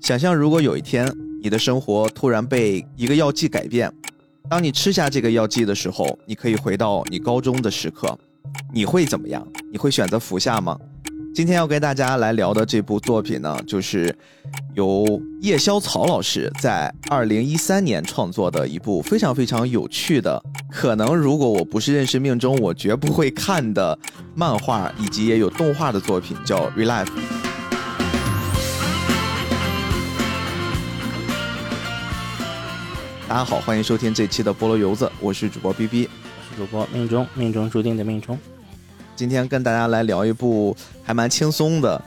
想象如果有一天你的生活突然被一个药剂改变，当你吃下这个药剂的时候，你可以回到你高中的时刻，你会怎么样？你会选择服下吗？今天要跟大家来聊的这部作品呢，就是由叶萧草老师在二零一三年创作的一部非常非常有趣的，可能如果我不是认识命中，我绝不会看的漫画，以及也有动画的作品，叫《Relife》。大家好，欢迎收听这期的菠萝油子，我是主播 B B，我是主播命中，命中注定的命中。今天跟大家来聊一部还蛮轻松的。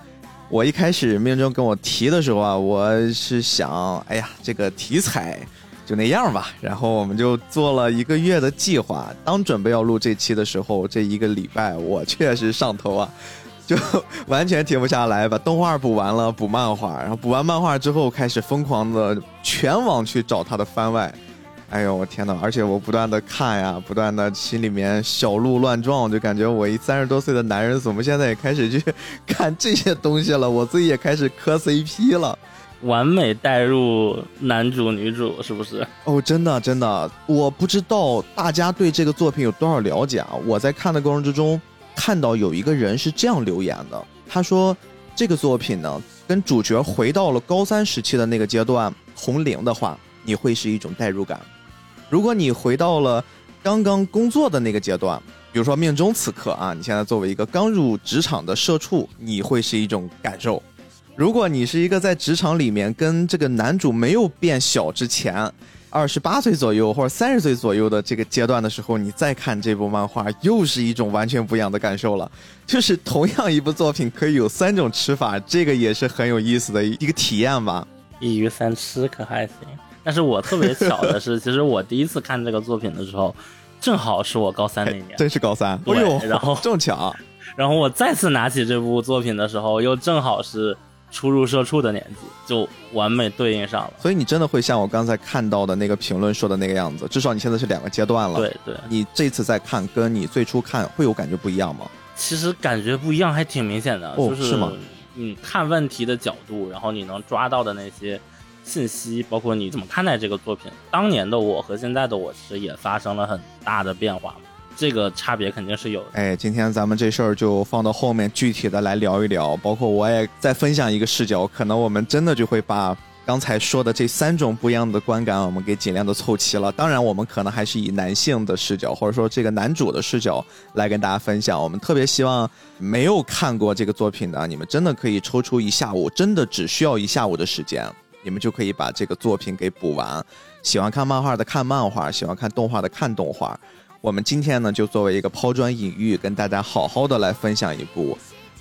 我一开始命中跟我提的时候啊，我是想，哎呀，这个题材就那样吧。然后我们就做了一个月的计划。当准备要录这期的时候，这一个礼拜我确实上头啊，就 完全停不下来，把动画补完了，补漫画，然后补完漫画之后，开始疯狂的全网去找他的番外。哎呦我天呐！而且我不断的看呀，不断的心里面小鹿乱撞，就感觉我一三十多岁的男人，怎么现在也开始去 看这些东西了？我自己也开始磕 CP 了，完美带入男主女主，是不是？哦，真的真的，我不知道大家对这个作品有多少了解啊！我在看的过程之中，看到有一个人是这样留言的，他说这个作品呢，跟主角回到了高三时期的那个阶段同龄的话，你会是一种代入感。如果你回到了刚刚工作的那个阶段，比如说命中此刻啊，你现在作为一个刚入职场的社畜，你会是一种感受；如果你是一个在职场里面跟这个男主没有变小之前，二十八岁左右或者三十岁左右的这个阶段的时候，你再看这部漫画，又是一种完全不一样的感受了。就是同样一部作品可以有三种吃法，这个也是很有意思的一个体验吧。一鱼三吃可还行。但是我特别巧的是，其实我第一次看这个作品的时候，正好是我高三那年，真是高三，对，然后正巧，然后我再次拿起这部作品的时候，又正好是初入社畜的年纪，就完美对应上了。所以你真的会像我刚才看到的那个评论说的那个样子，至少你现在是两个阶段了。对对，你这次再看，跟你最初看会有感觉不一样吗？其实感觉不一样，还挺明显的。就，是吗？你，看问题的角度，然后你能抓到的那些。信息包括你怎么看待这个作品？当年的我和现在的我其实也发生了很大的变化嘛，这个差别肯定是有的。哎，今天咱们这事儿就放到后面具体的来聊一聊，包括我也再分享一个视角，可能我们真的就会把刚才说的这三种不一样的观感，我们给尽量的凑齐了。当然，我们可能还是以男性的视角，或者说这个男主的视角来跟大家分享。我们特别希望没有看过这个作品的你们，真的可以抽出一下午，真的只需要一下午的时间。你们就可以把这个作品给补完。喜欢看漫画的看漫画，喜欢看动画的看动画。我们今天呢，就作为一个抛砖引玉，跟大家好好的来分享一部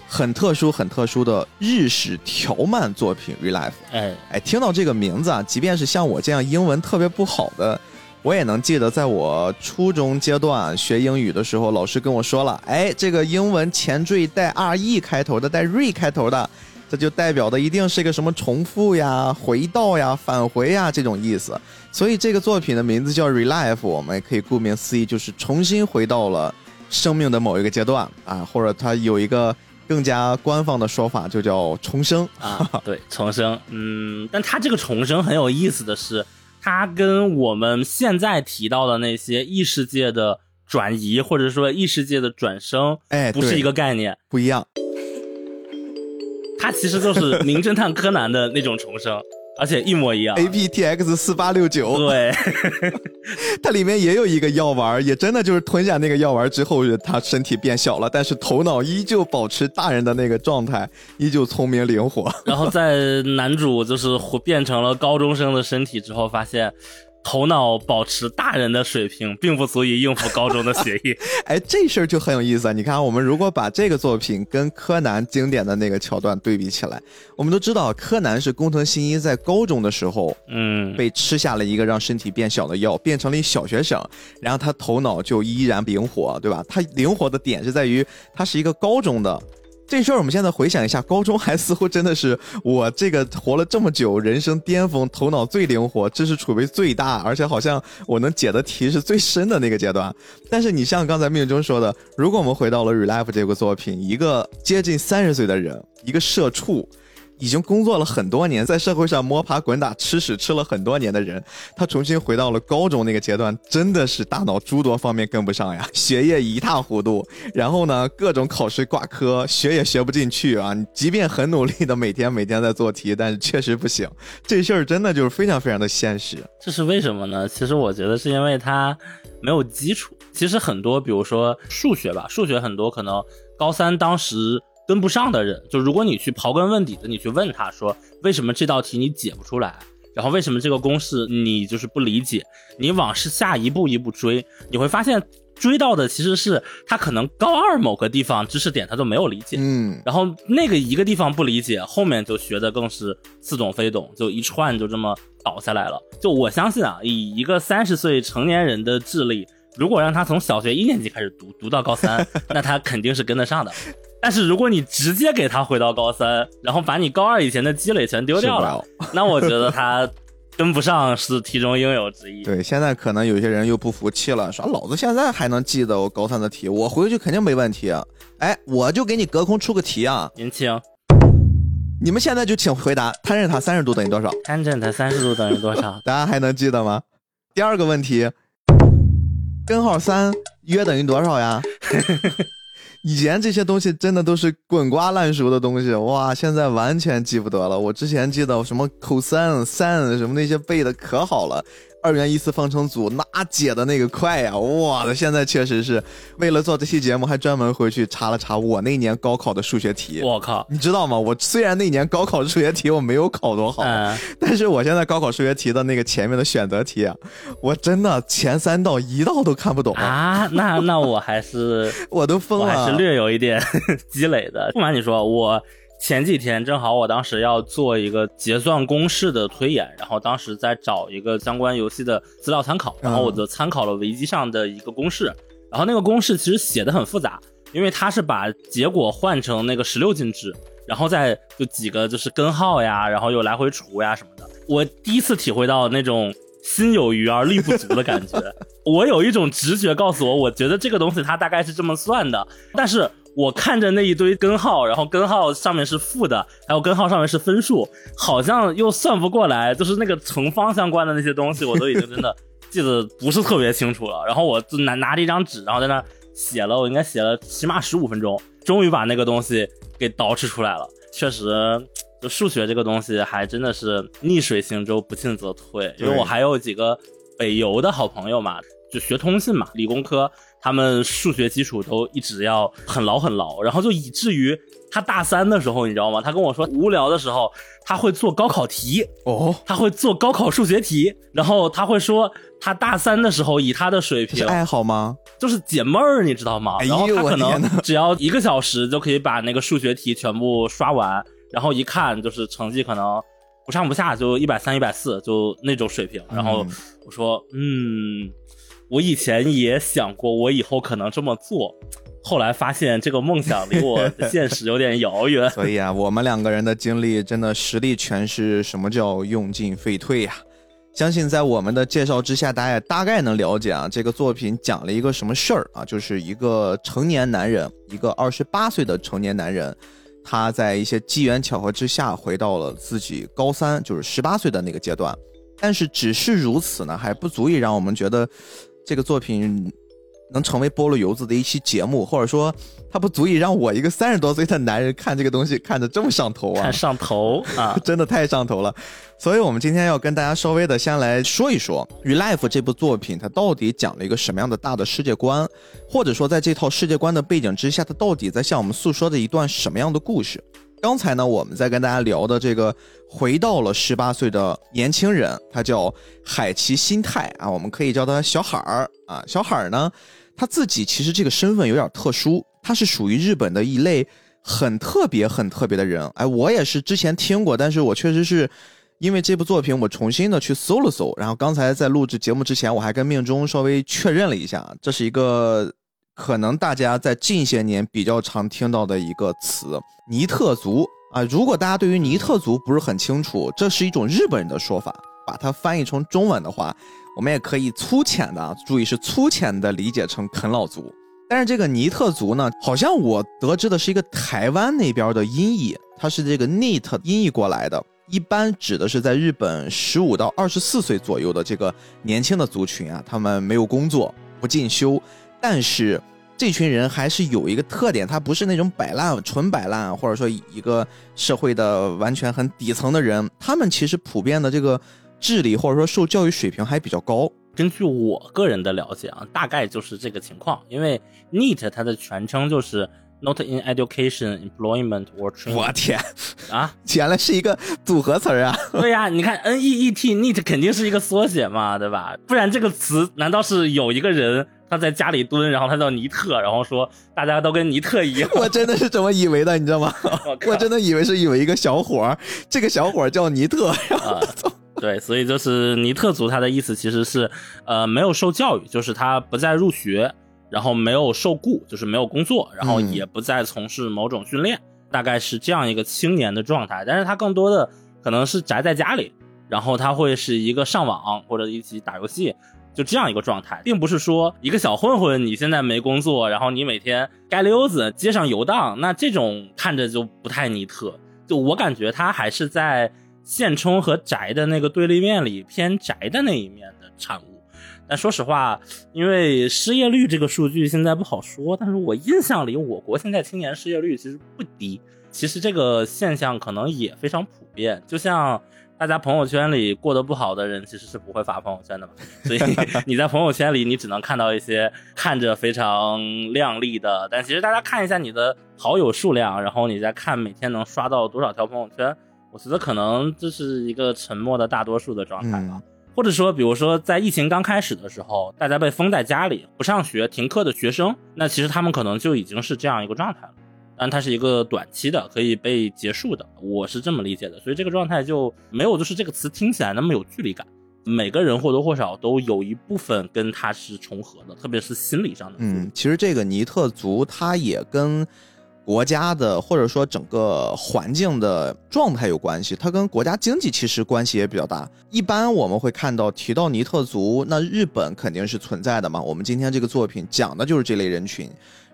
很特殊、很特殊的日式条漫作品《Relife》。哎哎，听到这个名字啊，即便是像我这样英文特别不好的，我也能记得，在我初中阶段学英语的时候，老师跟我说了，哎，这个英文前缀带 R E 开头的，带 Re 开头的。这就代表的一定是一个什么重复呀、回到呀、返回呀这种意思，所以这个作品的名字叫 Relive 我们也可以顾名思义，就是重新回到了生命的某一个阶段啊，或者它有一个更加官方的说法，就叫重生啊。对，重生。嗯，但它这个重生很有意思的是，它跟我们现在提到的那些异世界的转移，或者说异世界的转生，哎，不是一个概念，不一样。它其实就是《名侦探柯南》的那种重生，而且一模一样。A P T X 四八六九，对，它里面也有一个药丸，也真的就是吞下那个药丸之后，他身体变小了，但是头脑依旧保持大人的那个状态，依旧聪明灵活。然后在男主就是变成了高中生的身体之后，发现。头脑保持大人的水平，并不足以应付高中的学业。哎，这事儿就很有意思啊！你看，我们如果把这个作品跟柯南经典的那个桥段对比起来，我们都知道，柯南是工藤新一在高中的时候，嗯，被吃下了一个让身体变小的药，变成了一小学生，然后他头脑就依然灵活，对吧？他灵活的点是在于，他是一个高中的。这事儿我们现在回想一下，高中还似乎真的是我这个活了这么久，人生巅峰，头脑最灵活，知识储备最大，而且好像我能解的题是最深的那个阶段。但是你像刚才命中说的，如果我们回到了《Relife》这个作品，一个接近三十岁的人，一个社畜。已经工作了很多年，在社会上摸爬滚打、吃屎吃了很多年的人，他重新回到了高中那个阶段，真的是大脑诸多方面跟不上呀，学业一塌糊涂，然后呢，各种考试挂科，学也学不进去啊。你即便很努力的每天每天在做题，但是确实不行。这事儿真的就是非常非常的现实。这是为什么呢？其实我觉得是因为他没有基础。其实很多，比如说数学吧，数学很多可能高三当时跟不上的人，就如果你去刨根问底的，你去问他说为什么这道题你解不出来，然后为什么这个公式你就是不理解，你往是下一步一步追，你会发现追到的其实是他可能高二某个地方知识点他都没有理解，嗯，然后那个一个地方不理解，后面就学的更是似懂非懂，就一串就这么倒下来了。就我相信啊，以一个三十岁成年人的智力。如果让他从小学一年级开始读，读到高三，那他肯定是跟得上的。但是如果你直接给他回到高三，然后把你高二以前的积累全丢掉了，那我觉得他跟不上是题中应有之义。对，现在可能有些人又不服气了，说老子现在还能记得我高三的题，我回去肯定没问题。哎，我就给你隔空出个题啊，您请。你们现在就请回答，tan 塔三十度等于多少？tan 塔三十度等于多少？大家还能记得吗？第二个问题。根号三约等于多少呀？以前这些东西真的都是滚瓜烂熟的东西，哇，现在完全记不得了。我之前记得什么 cos、sin 什么那些背的可好了。二元一次方程组那解的那个快呀！我的，现在确实是为了做这期节目，还专门回去查了查我那年高考的数学题。我靠，你知道吗？我虽然那年高考数学题我没有考多好，但是我现在高考数学题的那个前面的选择题啊，我真的前三道一道都看不懂啊！那那我还是 我都疯了，还是略有一点 积累的。不瞒你说，我。前几天正好我当时要做一个结算公式的推演，然后当时在找一个相关游戏的资料参考，然后我就参考了维基上的一个公式，然后那个公式其实写的很复杂，因为它是把结果换成那个十六进制，然后再就几个就是根号呀，然后又来回除呀什么的。我第一次体会到那种心有余而力不足的感觉，我有一种直觉告诉我，我觉得这个东西它大概是这么算的，但是。我看着那一堆根号，然后根号上面是负的，还有根号上面是分数，好像又算不过来，就是那个乘方相关的那些东西，我都已经真的记得不是特别清楚了。然后我就拿拿着一张纸，然后在那写了，我应该写了起码十五分钟，终于把那个东西给捯饬出来了。确实，就数学这个东西还真的是逆水行舟，不进则退。因为我还有几个北邮的好朋友嘛，就学通信嘛，理工科。他们数学基础都一直要很牢很牢，然后就以至于他大三的时候，你知道吗？他跟我说无聊的时候他会做高考题哦，他会做高考数学题，然后他会说他大三的时候以他的水平爱好吗？就是解闷儿，你知道吗？然后他可能只要一个小时就可以把那个数学题全部刷完，然后一看就是成绩可能不上不下，就一百三一百四就那种水平。然后我说嗯。我以前也想过，我以后可能这么做，后来发现这个梦想离我 现实有点遥远。所以啊，我们两个人的经历真的实力诠释什么叫用进废退呀！相信在我们的介绍之下，大家也大概能了解啊，这个作品讲了一个什么事儿啊？就是一个成年男人，一个二十八岁的成年男人，他在一些机缘巧合之下回到了自己高三，就是十八岁的那个阶段。但是只是如此呢，还不足以让我们觉得。这个作品能成为菠萝油子的一期节目，或者说它不足以让我一个三十多岁的男人看这个东西看得这么上头啊！看上头啊，真的太上头了。所以，我们今天要跟大家稍微的先来说一说《与 Life》这部作品，它到底讲了一个什么样的大的世界观，或者说在这套世界观的背景之下，它到底在向我们诉说着一段什么样的故事？刚才呢，我们在跟大家聊的这个回到了十八岁的年轻人，他叫海奇心态啊，我们可以叫他小海儿啊。小海儿呢，他自己其实这个身份有点特殊，他是属于日本的一类很特别、很特别的人。哎，我也是之前听过，但是我确实是因为这部作品，我重新的去搜了搜。然后刚才在录制节目之前，我还跟命中稍微确认了一下，这是一个。可能大家在近些年比较常听到的一个词“尼特族”啊，如果大家对于尼特族不是很清楚，这是一种日本人的说法，把它翻译成中文的话，我们也可以粗浅的，注意是粗浅的理解成啃老族。但是这个尼特族呢，好像我得知的是一个台湾那边的音译。它是这个 NEET 音译过来的，一般指的是在日本十五到二十四岁左右的这个年轻的族群啊，他们没有工作，不进修，但是这群人还是有一个特点，他不是那种摆烂、纯摆烂，或者说一个社会的完全很底层的人，他们其实普遍的这个智力或者说受教育水平还比较高。根据我个人的了解啊，大概就是这个情况。因为 NEET 它的全称就是 Not in Education, Employment or Training。我天啊，原来是一个组合词儿啊！对呀，你看 NEET NEET 肯定是一个缩写嘛，对吧？不然这个词难道是有一个人他在家里蹲，然后他叫尼特，然后说大家都跟尼特一样？我真的是这么以为的，你知道吗？我真的以为是有一个小伙儿，这个小伙儿叫尼特。啊对，所以就是尼特族，他的意思其实是，呃，没有受教育，就是他不再入学，然后没有受雇，就是没有工作，然后也不再从事某种训练，大概是这样一个青年的状态。但是他更多的可能是宅在家里，然后他会是一个上网或者一起打游戏，就这样一个状态，并不是说一个小混混你现在没工作，然后你每天街溜子街上游荡，那这种看着就不太尼特。就我感觉他还是在。现充和宅的那个对立面里偏宅的那一面的产物，但说实话，因为失业率这个数据现在不好说，但是我印象里我国现在青年失业率其实不低。其实这个现象可能也非常普遍，就像大家朋友圈里过得不好的人其实是不会发朋友圈的嘛，所以 你在朋友圈里你只能看到一些看着非常靓丽的，但其实大家看一下你的好友数量，然后你再看每天能刷到多少条朋友圈。我觉得可能这是一个沉默的大多数的状态吧，或者说，比如说在疫情刚开始的时候，大家被封在家里不上学、停课的学生，那其实他们可能就已经是这样一个状态了，但它是一个短期的，可以被结束的，我是这么理解的，所以这个状态就没有就是这个词听起来那么有距离感，每个人或多或少都有一部分跟他是重合的，特别是心理上的。嗯，其实这个尼特族他也跟。国家的或者说整个环境的状态有关系，它跟国家经济其实关系也比较大。一般我们会看到提到尼特族，那日本肯定是存在的嘛。我们今天这个作品讲的就是这类人群，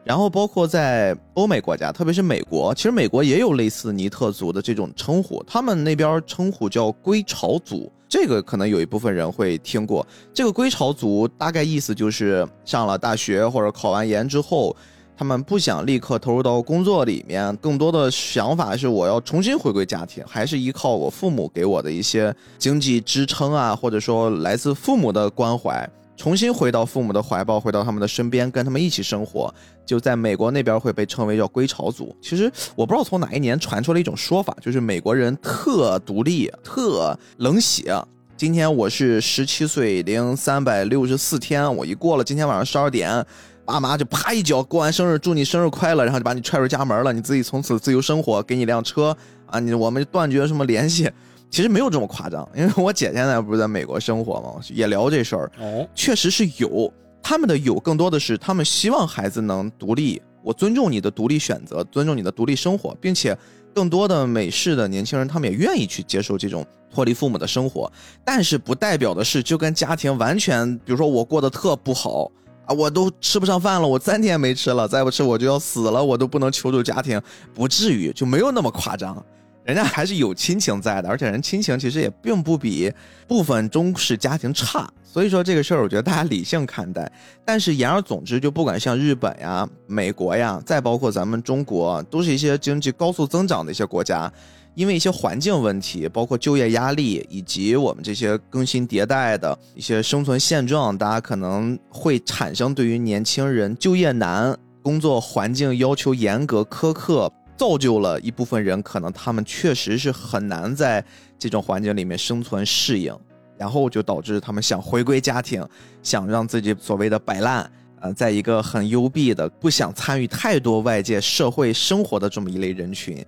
然后包括在欧美国家，特别是美国，其实美国也有类似尼特族的这种称呼，他们那边称呼叫归巢族，这个可能有一部分人会听过。这个归巢族大概意思就是上了大学或者考完研之后。他们不想立刻投入到工作里面，更多的想法是我要重新回归家庭，还是依靠我父母给我的一些经济支撑啊，或者说来自父母的关怀，重新回到父母的怀抱，回到他们的身边，跟他们一起生活。就在美国那边会被称为叫归巢族。其实我不知道从哪一年传出了一种说法，就是美国人特独立、特冷血。今天我是十七岁零三百六十四天，我一过了今天晚上十二点。爸妈就啪一脚过完生日，祝你生日快乐，然后就把你踹出家门了。你自己从此自由生活，给你辆车啊！你我们断绝什么联系？其实没有这么夸张，因为 我姐现在不是在美国生活嘛，也聊这事儿。哦，确实是有，他们的有更多的是他们希望孩子能独立。我尊重你的独立选择，尊重你的独立生活，并且更多的美式的年轻人，他们也愿意去接受这种脱离父母的生活。但是不代表的是，就跟家庭完全，比如说我过得特不好。啊，我都吃不上饭了，我三天没吃了，再不吃我就要死了，我都不能求助家庭，不至于，就没有那么夸张。人家还是有亲情在的，而且人亲情其实也并不比部分中式家庭差。所以说这个事儿，我觉得大家理性看待。但是言而总之，就不管像日本呀、美国呀，再包括咱们中国，都是一些经济高速增长的一些国家。因为一些环境问题，包括就业压力，以及我们这些更新迭代的一些生存现状，大家可能会产生对于年轻人就业难、工作环境要求严格苛刻，造就了一部分人可能他们确实是很难在这种环境里面生存适应，然后就导致他们想回归家庭，想让自己所谓的摆烂，呃，在一个很幽闭的、不想参与太多外界社会生活的这么一类人群。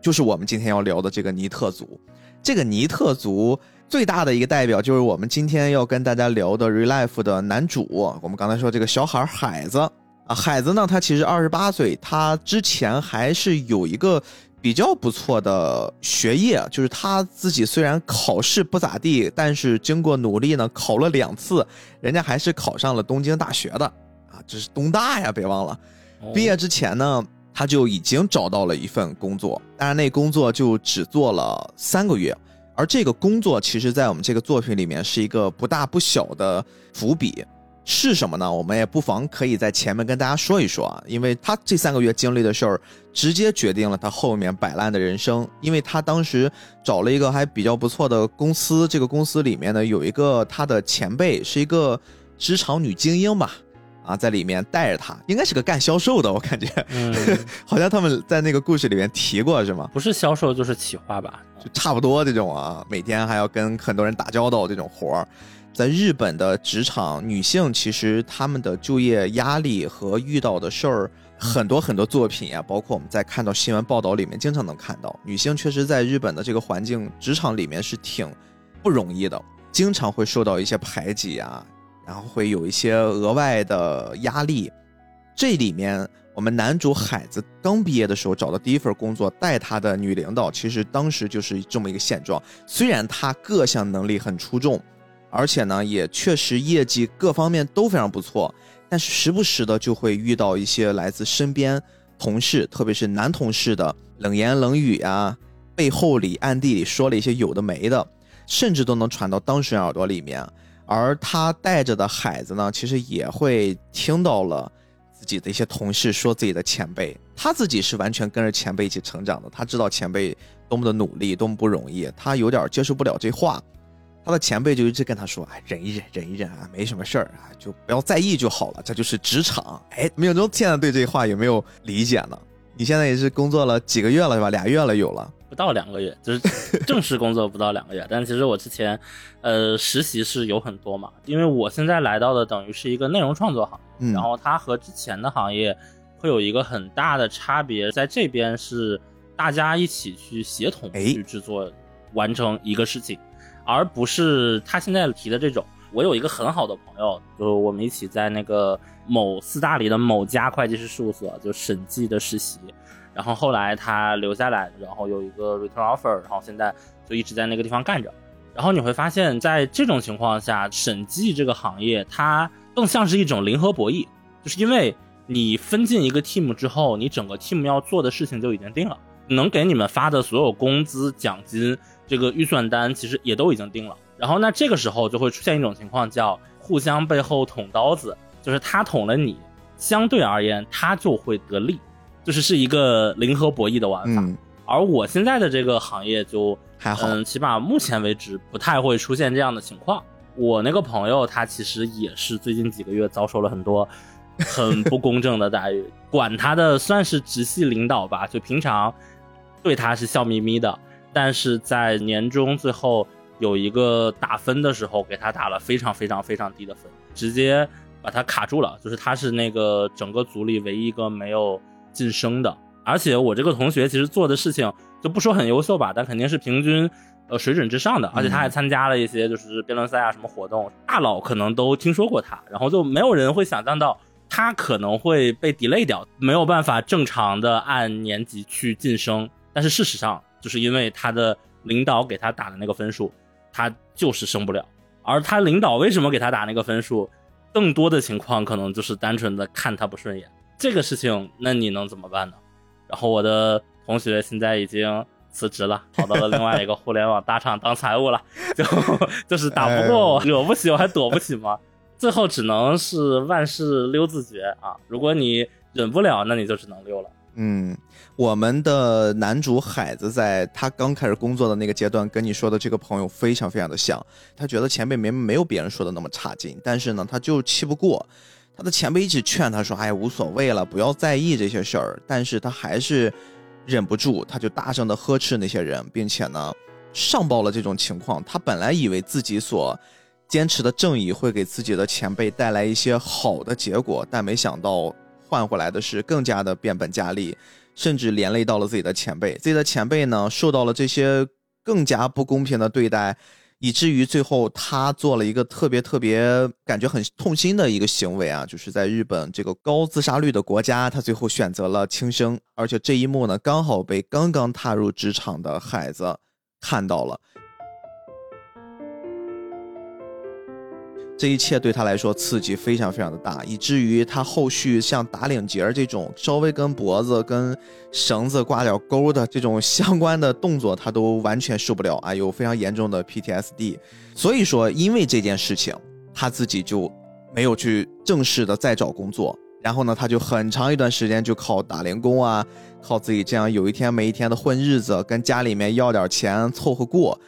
就是我们今天要聊的这个尼特族，这个尼特族最大的一个代表就是我们今天要跟大家聊的《Relife》的男主。我们刚才说这个小孩海子啊，海子呢，他其实二十八岁，他之前还是有一个比较不错的学业，就是他自己虽然考试不咋地，但是经过努力呢，考了两次，人家还是考上了东京大学的啊，这是东大呀，别忘了。毕业之前呢。他就已经找到了一份工作，但是那工作就只做了三个月，而这个工作其实在我们这个作品里面是一个不大不小的伏笔。是什么呢？我们也不妨可以在前面跟大家说一说啊，因为他这三个月经历的事儿，直接决定了他后面摆烂的人生。因为他当时找了一个还比较不错的公司，这个公司里面呢有一个他的前辈，是一个职场女精英吧，啊，在里面带着他，应该是个干销售的，我感觉，嗯，好像他们在那个故事里面提过，是吗？不是销售就是企划吧，就差不多这种啊，每天还要跟很多人打交道这种活儿。在日本的职场，女性其实她们的就业压力和遇到的事儿很多很多作品啊，包括我们在看到新闻报道里面经常能看到，女性确实在日本的这个环境职场里面是挺不容易的，经常会受到一些排挤啊，然后会有一些额外的压力。这里面我们男主海子刚毕业的时候找的第一份工作，带他的女领导，其实当时就是这么一个现状。虽然他各项能力很出众。而且呢，也确实业绩各方面都非常不错，但是时不时的就会遇到一些来自身边同事，特别是男同事的冷言冷语啊，背后里暗地里说了一些有的没的，甚至都能传到当事人耳朵里面。而他带着的孩子呢，其实也会听到了自己的一些同事说自己的前辈，他自己是完全跟着前辈一起成长的，他知道前辈多么的努力，多么不容易，他有点接受不了这话。他的前辈就一直跟他说：“哎，忍一忍，忍一忍啊，没什么事儿啊，就不要在意就好了。这就是职场。”哎，明中现在对这话有没有理解呢？你现在也是工作了几个月了，是吧？俩月了，有了不到两个月，就是正式工作不到两个月。但其实我之前，呃，实习是有很多嘛，因为我现在来到的等于是一个内容创作行业，然后它和之前的行业会有一个很大的差别，在这边是大家一起去协同去制作完成一个事情。而不是他现在提的这种。我有一个很好的朋友，就我们一起在那个某四大里的某家会计师事务所就审计的实习，然后后来他留下来，然后有一个 return offer，然后现在就一直在那个地方干着。然后你会发现在这种情况下，审计这个行业它更像是一种零和博弈，就是因为你分进一个 team 之后，你整个 team 要做的事情就已经定了，能给你们发的所有工资奖金。这个预算单其实也都已经定了，然后那这个时候就会出现一种情况，叫互相背后捅刀子，就是他捅了你，相对而言他就会得利，就是是一个零和博弈的玩法。而我现在的这个行业就还好，嗯，起码目前为止不太会出现这样的情况。我那个朋友他其实也是最近几个月遭受了很多很不公正的待遇，管他的算是直系领导吧，就平常对他是笑眯眯的。但是在年终最后有一个打分的时候，给他打了非常非常非常低的分，直接把他卡住了。就是他是那个整个组里唯一一个没有晋升的。而且我这个同学其实做的事情就不说很优秀吧，但肯定是平均呃水准之上的。而且他还参加了一些就是辩论赛啊什么活动，大佬可能都听说过他。然后就没有人会想象到他可能会被 delay 掉，没有办法正常的按年级去晋升。但是事实上。就是因为他的领导给他打的那个分数，他就是升不了。而他领导为什么给他打那个分数，更多的情况可能就是单纯的看他不顺眼。这个事情，那你能怎么办呢？然后我的同学现在已经辞职了，跑到了另外一个互联网大厂当财务了。就就是打不过我，惹不起我还躲不起吗？最后只能是万事溜自觉啊！如果你忍不了，那你就只能溜了。嗯，我们的男主海子在他刚开始工作的那个阶段，跟你说的这个朋友非常非常的像。他觉得前辈没没有别人说的那么差劲，但是呢，他就气不过。他的前辈一直劝他说：“哎，无所谓了，不要在意这些事儿。”但是他还是忍不住，他就大声的呵斥那些人，并且呢，上报了这种情况。他本来以为自己所坚持的正义会给自己的前辈带来一些好的结果，但没想到。换回来的是更加的变本加厉，甚至连累到了自己的前辈。自己的前辈呢，受到了这些更加不公平的对待，以至于最后他做了一个特别特别感觉很痛心的一个行为啊，就是在日本这个高自杀率的国家，他最后选择了轻生。而且这一幕呢，刚好被刚刚踏入职场的孩子看到了。这一切对他来说刺激非常非常的大，以至于他后续像打领结这种稍微跟脖子跟绳子挂点钩的这种相关的动作，他都完全受不了啊，有非常严重的 PTSD。所以说，因为这件事情，他自己就没有去正式的再找工作，然后呢，他就很长一段时间就靠打零工啊，靠自己这样有一天没一天的混日子，跟家里面要点钱凑合过，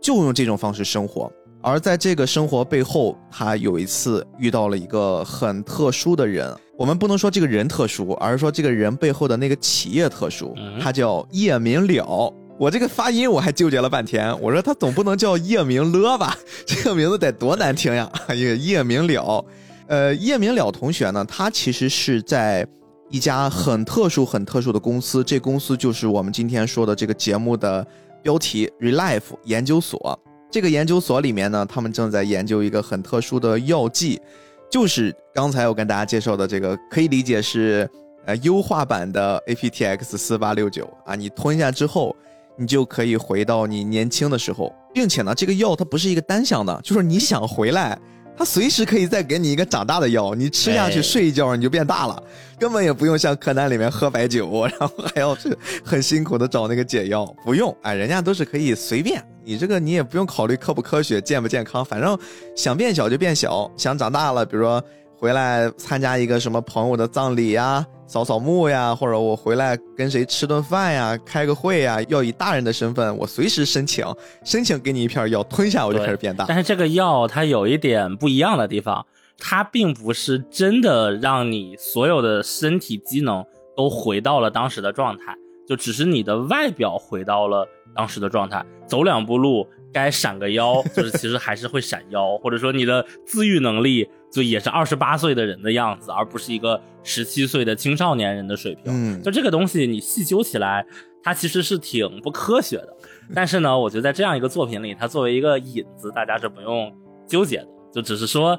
就用这种方式生活。而在这个生活背后，他有一次遇到了一个很特殊的人。我们不能说这个人特殊，而是说这个人背后的那个企业特殊。他叫叶明了。我这个发音我还纠结了半天，我说他总不能叫叶明了吧？这个名字得多难听呀！一个叶明了，呃，叶明了同学呢，他其实是在一家很特殊、很特殊的公司。这公司就是我们今天说的这个节目的标题 “Relife 研究所”。这个研究所里面呢，他们正在研究一个很特殊的药剂，就是刚才我跟大家介绍的这个，可以理解是呃优化版的 APTX 四八六九啊。你吞下之后，你就可以回到你年轻的时候，并且呢，这个药它不是一个单向的，就是你想回来。他随时可以再给你一个长大的药，你吃下去睡一觉你就变大了，根本也不用像柯南里面喝白酒，然后还要是很辛苦的找那个解药，不用，哎，人家都是可以随便，你这个你也不用考虑科不科学、健不健康，反正想变小就变小，想长大了，比如说。回来参加一个什么朋友的葬礼呀，扫扫墓呀，或者我回来跟谁吃顿饭呀，开个会呀，要以大人的身份，我随时申请，申请给你一片药，吞下我就开始变大。但是这个药它有一点不一样的地方，它并不是真的让你所有的身体机能都回到了当时的状态，就只是你的外表回到了当时的状态，走两步路。该闪个腰，就是其实还是会闪腰，或者说你的自愈能力就也是二十八岁的人的样子，而不是一个十七岁的青少年人的水平。嗯，就这个东西，你细究起来，它其实是挺不科学的。但是呢，我觉得在这样一个作品里，它作为一个引子，大家是不用纠结的，就只是说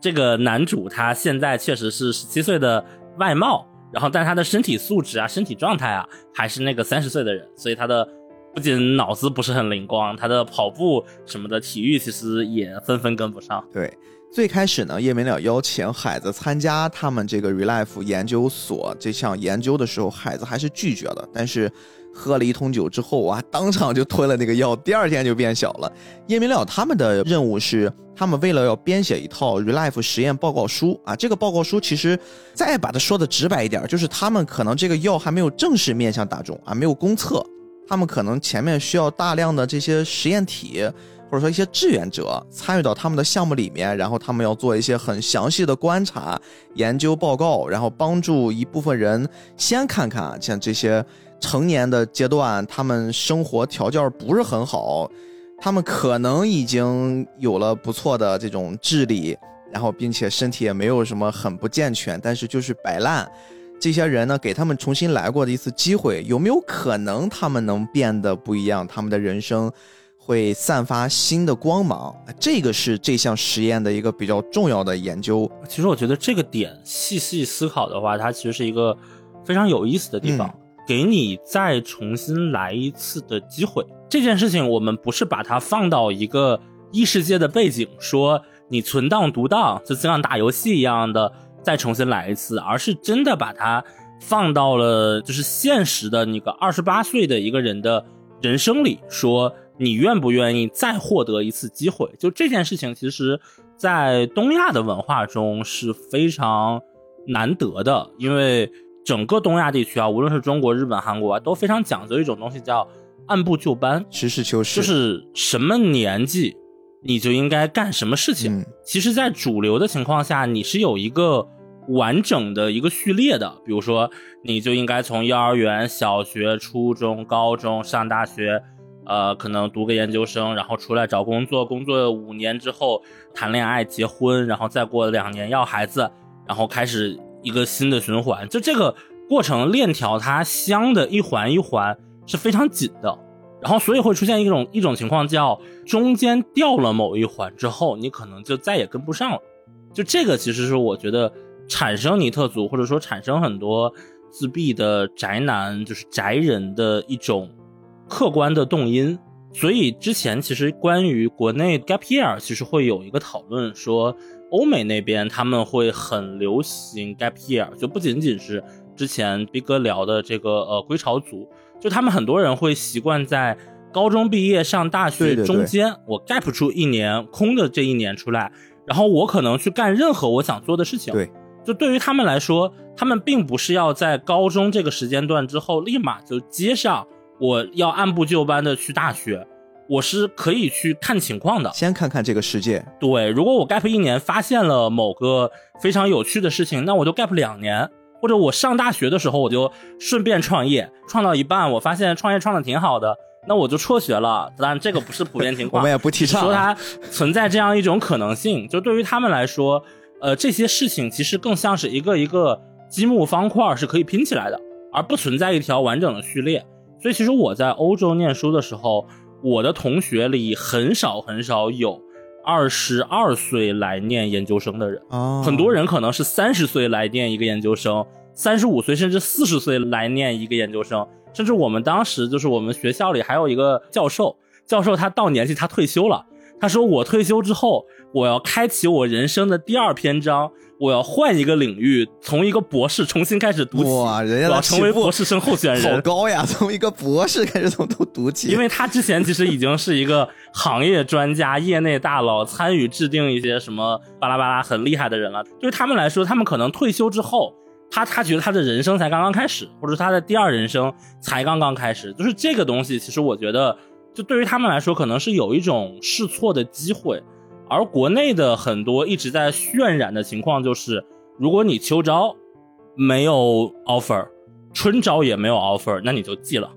这个男主他现在确实是十七岁的外貌，然后但他的身体素质啊、身体状态啊，还是那个三十岁的人，所以他的。不仅脑子不是很灵光，他的跑步什么的体育其实也纷纷跟不上。对，最开始呢，叶明了邀请海子参加他们这个 Relife 研究所这项研究的时候，海子还是拒绝了。但是喝了一通酒之后啊，当场就吞了那个药，第二天就变小了。叶明了他们的任务是，他们为了要编写一套 Relife 实验报告书啊，这个报告书其实再把它说的直白一点，就是他们可能这个药还没有正式面向大众啊，没有公测。他们可能前面需要大量的这些实验体，或者说一些志愿者参与到他们的项目里面，然后他们要做一些很详细的观察、研究报告，然后帮助一部分人先看看像这些成年的阶段，他们生活条件不是很好，他们可能已经有了不错的这种智力，然后并且身体也没有什么很不健全，但是就是摆烂。这些人呢，给他们重新来过的一次机会，有没有可能他们能变得不一样？他们的人生会散发新的光芒？这个是这项实验的一个比较重要的研究。其实我觉得这个点细细思考的话，它其实是一个非常有意思的地方，给你再重新来一次的机会。这件事情我们不是把它放到一个异世界的背景，说你存档读档，就像打游戏一样的。再重新来一次，而是真的把它放到了就是现实的那个二十八岁的一个人的人生里，说你愿不愿意再获得一次机会？就这件事情，其实，在东亚的文化中是非常难得的，因为整个东亚地区啊，无论是中国、日本、韩国啊，都非常讲究一种东西，叫按部就班、实事求是，就是什么年纪你就应该干什么事情。其实，在主流的情况下，你是有一个。完整的一个序列的，比如说，你就应该从幼儿园、小学、初中、高中上大学，呃，可能读个研究生，然后出来找工作，工作五年之后谈恋爱、结婚，然后再过两年要孩子，然后开始一个新的循环。就这个过程链条，它相的一环一环是非常紧的，然后所以会出现一种一种情况，叫中间掉了某一环之后，你可能就再也跟不上了。就这个其实是我觉得。产生尼特族，或者说产生很多自闭的宅男，就是宅人的一种客观的动因，所以之前其实关于国内 gap year，其实会有一个讨论说，欧美那边他们会很流行 gap year，就不仅仅是之前逼哥聊的这个呃归巢族，就他们很多人会习惯在高中毕业上大学对对对。中间，我 gap 出一年空的这一年出来，然后我可能去干任何我想做的事情。对，就对于他们来说，他们并不是要在高中这个时间段之后立马就接上，我要按部就班的去大学，我是可以去看情况的。先看看这个世界，对，如果我 gap 一年发现了某个非常有趣的事情，那我就 gap 两年，或者我上大学的时候我就顺便创业，创到一半我发现创业创的挺好的，那我就辍学了。当然这个不是普遍情况 我，们也不提倡说啊。它存在这样一种可能性，就对于他们来说，呃，这些事情其实更像是一个一个积木方块是可以拼起来的，而不存在一条完整的序列。所以其实我在欧洲念书的时候，我的同学里很少很少有二十二岁来念研究生的人，啊，很多人可能是三十岁来念一个研究生，三十五岁甚至四十岁来念一个研究生，甚至我们当时就是我们学校里还有一个教授，教授他到年纪他退休了，他说我退休之后我要开启我人生的第二篇章，我要换一个领域，从一个博士重新开始读起，哇，人家要成为博士生候选人好。高呀，从一个博士开始从头读起，因为他之前其实已经是一个行业专家、业内大佬，参与制定一些什么巴拉巴拉很厉害的人了。对于他们来说，他们可能退休之后，他他觉得他的人生才刚刚开始，或者他的第二人生才刚刚开始。就是这个东西，其实我觉得，就对于他们来说，可能是有一种试错的机会。而国内的很多一直在渲染的情况就是，如果你秋招没有 offer，春招也没有 offer，那你就记了。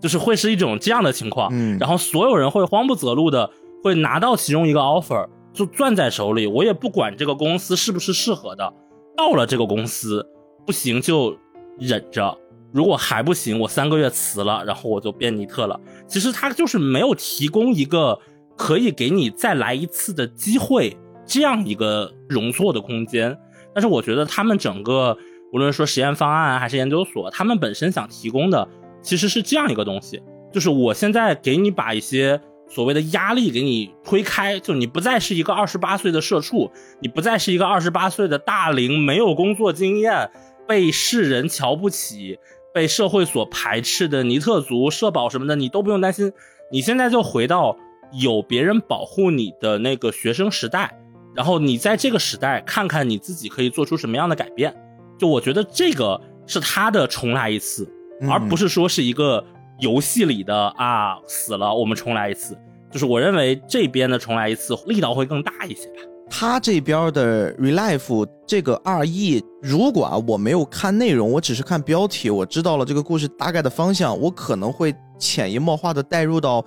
就是会是一种这样的情况，嗯然后所有人会慌不择路的会拿到其中一个 offer，就攥在手里，我也不管这个公司是不是适合的，到了这个公司不行就忍着，如果还不行，我三个月辞了，然后我就变尼特了。其实他就是没有提供一个可以给你再来一次的机会，这样一个容错的空间。但是我觉得他们整个无论说实验方案还是研究所，他们本身想提供的其实是这样一个东西，就是我现在给你把一些所谓的压力给你推开，就你不再是一个二十八岁的社畜，你不再是一个二十八岁的大龄没有工作经验，被世人瞧不起，被社会所排斥的尼特族、社保什么的，你都不用担心，你现在就回到有别人保护你的那个学生时代，然后你在这个时代看看你自己可以做出什么样的改变。就我觉得这个是他的重来一次，嗯而不是说是一个游戏里的啊死了我们重来一次。就是我认为这边的重来一次力道会更大一些吧。他这边的 Relife 这个 R E，如果啊我没有看内容，我只是看标题，我知道了这个故事大概的方向，我可能会潜移默化的带入到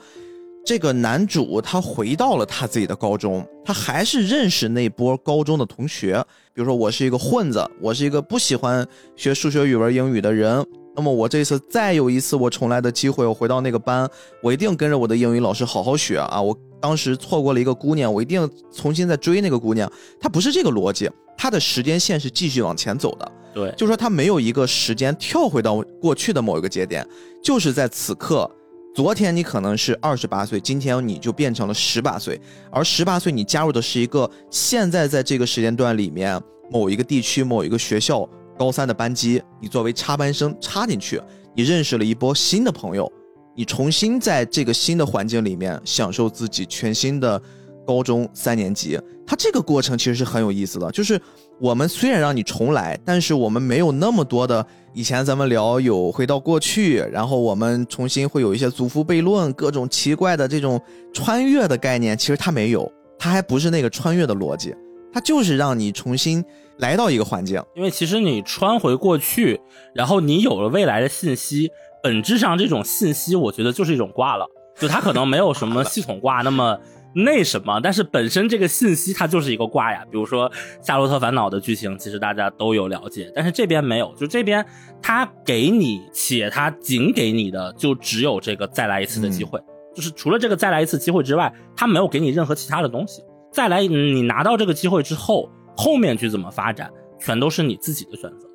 这个男主他回到了他自己的高中，他还是认识那波高中的同学。比如说我是一个混子，我是一个不喜欢学数学、语文、英语的人。那么我这次再有一次我重来的机会，我回到那个班，我一定跟着我的英语老师好好学啊！我当时错过了一个姑娘，我一定重新再追那个姑娘。他不是这个逻辑，他的时间线是继续往前走的，对，就是说他没有一个时间跳回到过去的某一个节点，就是在此刻。昨天你可能是二十八岁，今天你就变成了十八岁，而十八岁你加入的是一个现在在这个时间段里面某一个地区某一个学校高三的班级，你作为插班生插进去，你认识了一波新的朋友，你重新在这个新的环境里面享受自己全新的高中三年级。它这个过程其实是很有意思的，就是我们虽然让你重来，但是我们没有那么多的以前咱们聊有回到过去，然后我们重新会有一些祖父悖论，各种奇怪的这种穿越的概念，其实它没有，它还不是那个穿越的逻辑，它就是让你重新来到一个环境。因为其实你穿回过去，然后你有了未来的信息，本质上这种信息，我觉得就是一种挂了，就它可能没有什么系统挂那么那什么，但是本身这个信息它就是一个挂呀。比如说《夏洛特烦恼》的剧情，其实大家都有了解，但是这边没有，就这边他给你，且他仅给你的就只有这个再来一次的机会，就是除了这个再来一次机会之外，他没有给你任何其他的东西。再来，你拿到这个机会之后，后面去怎么发展，全都是你自己的选择。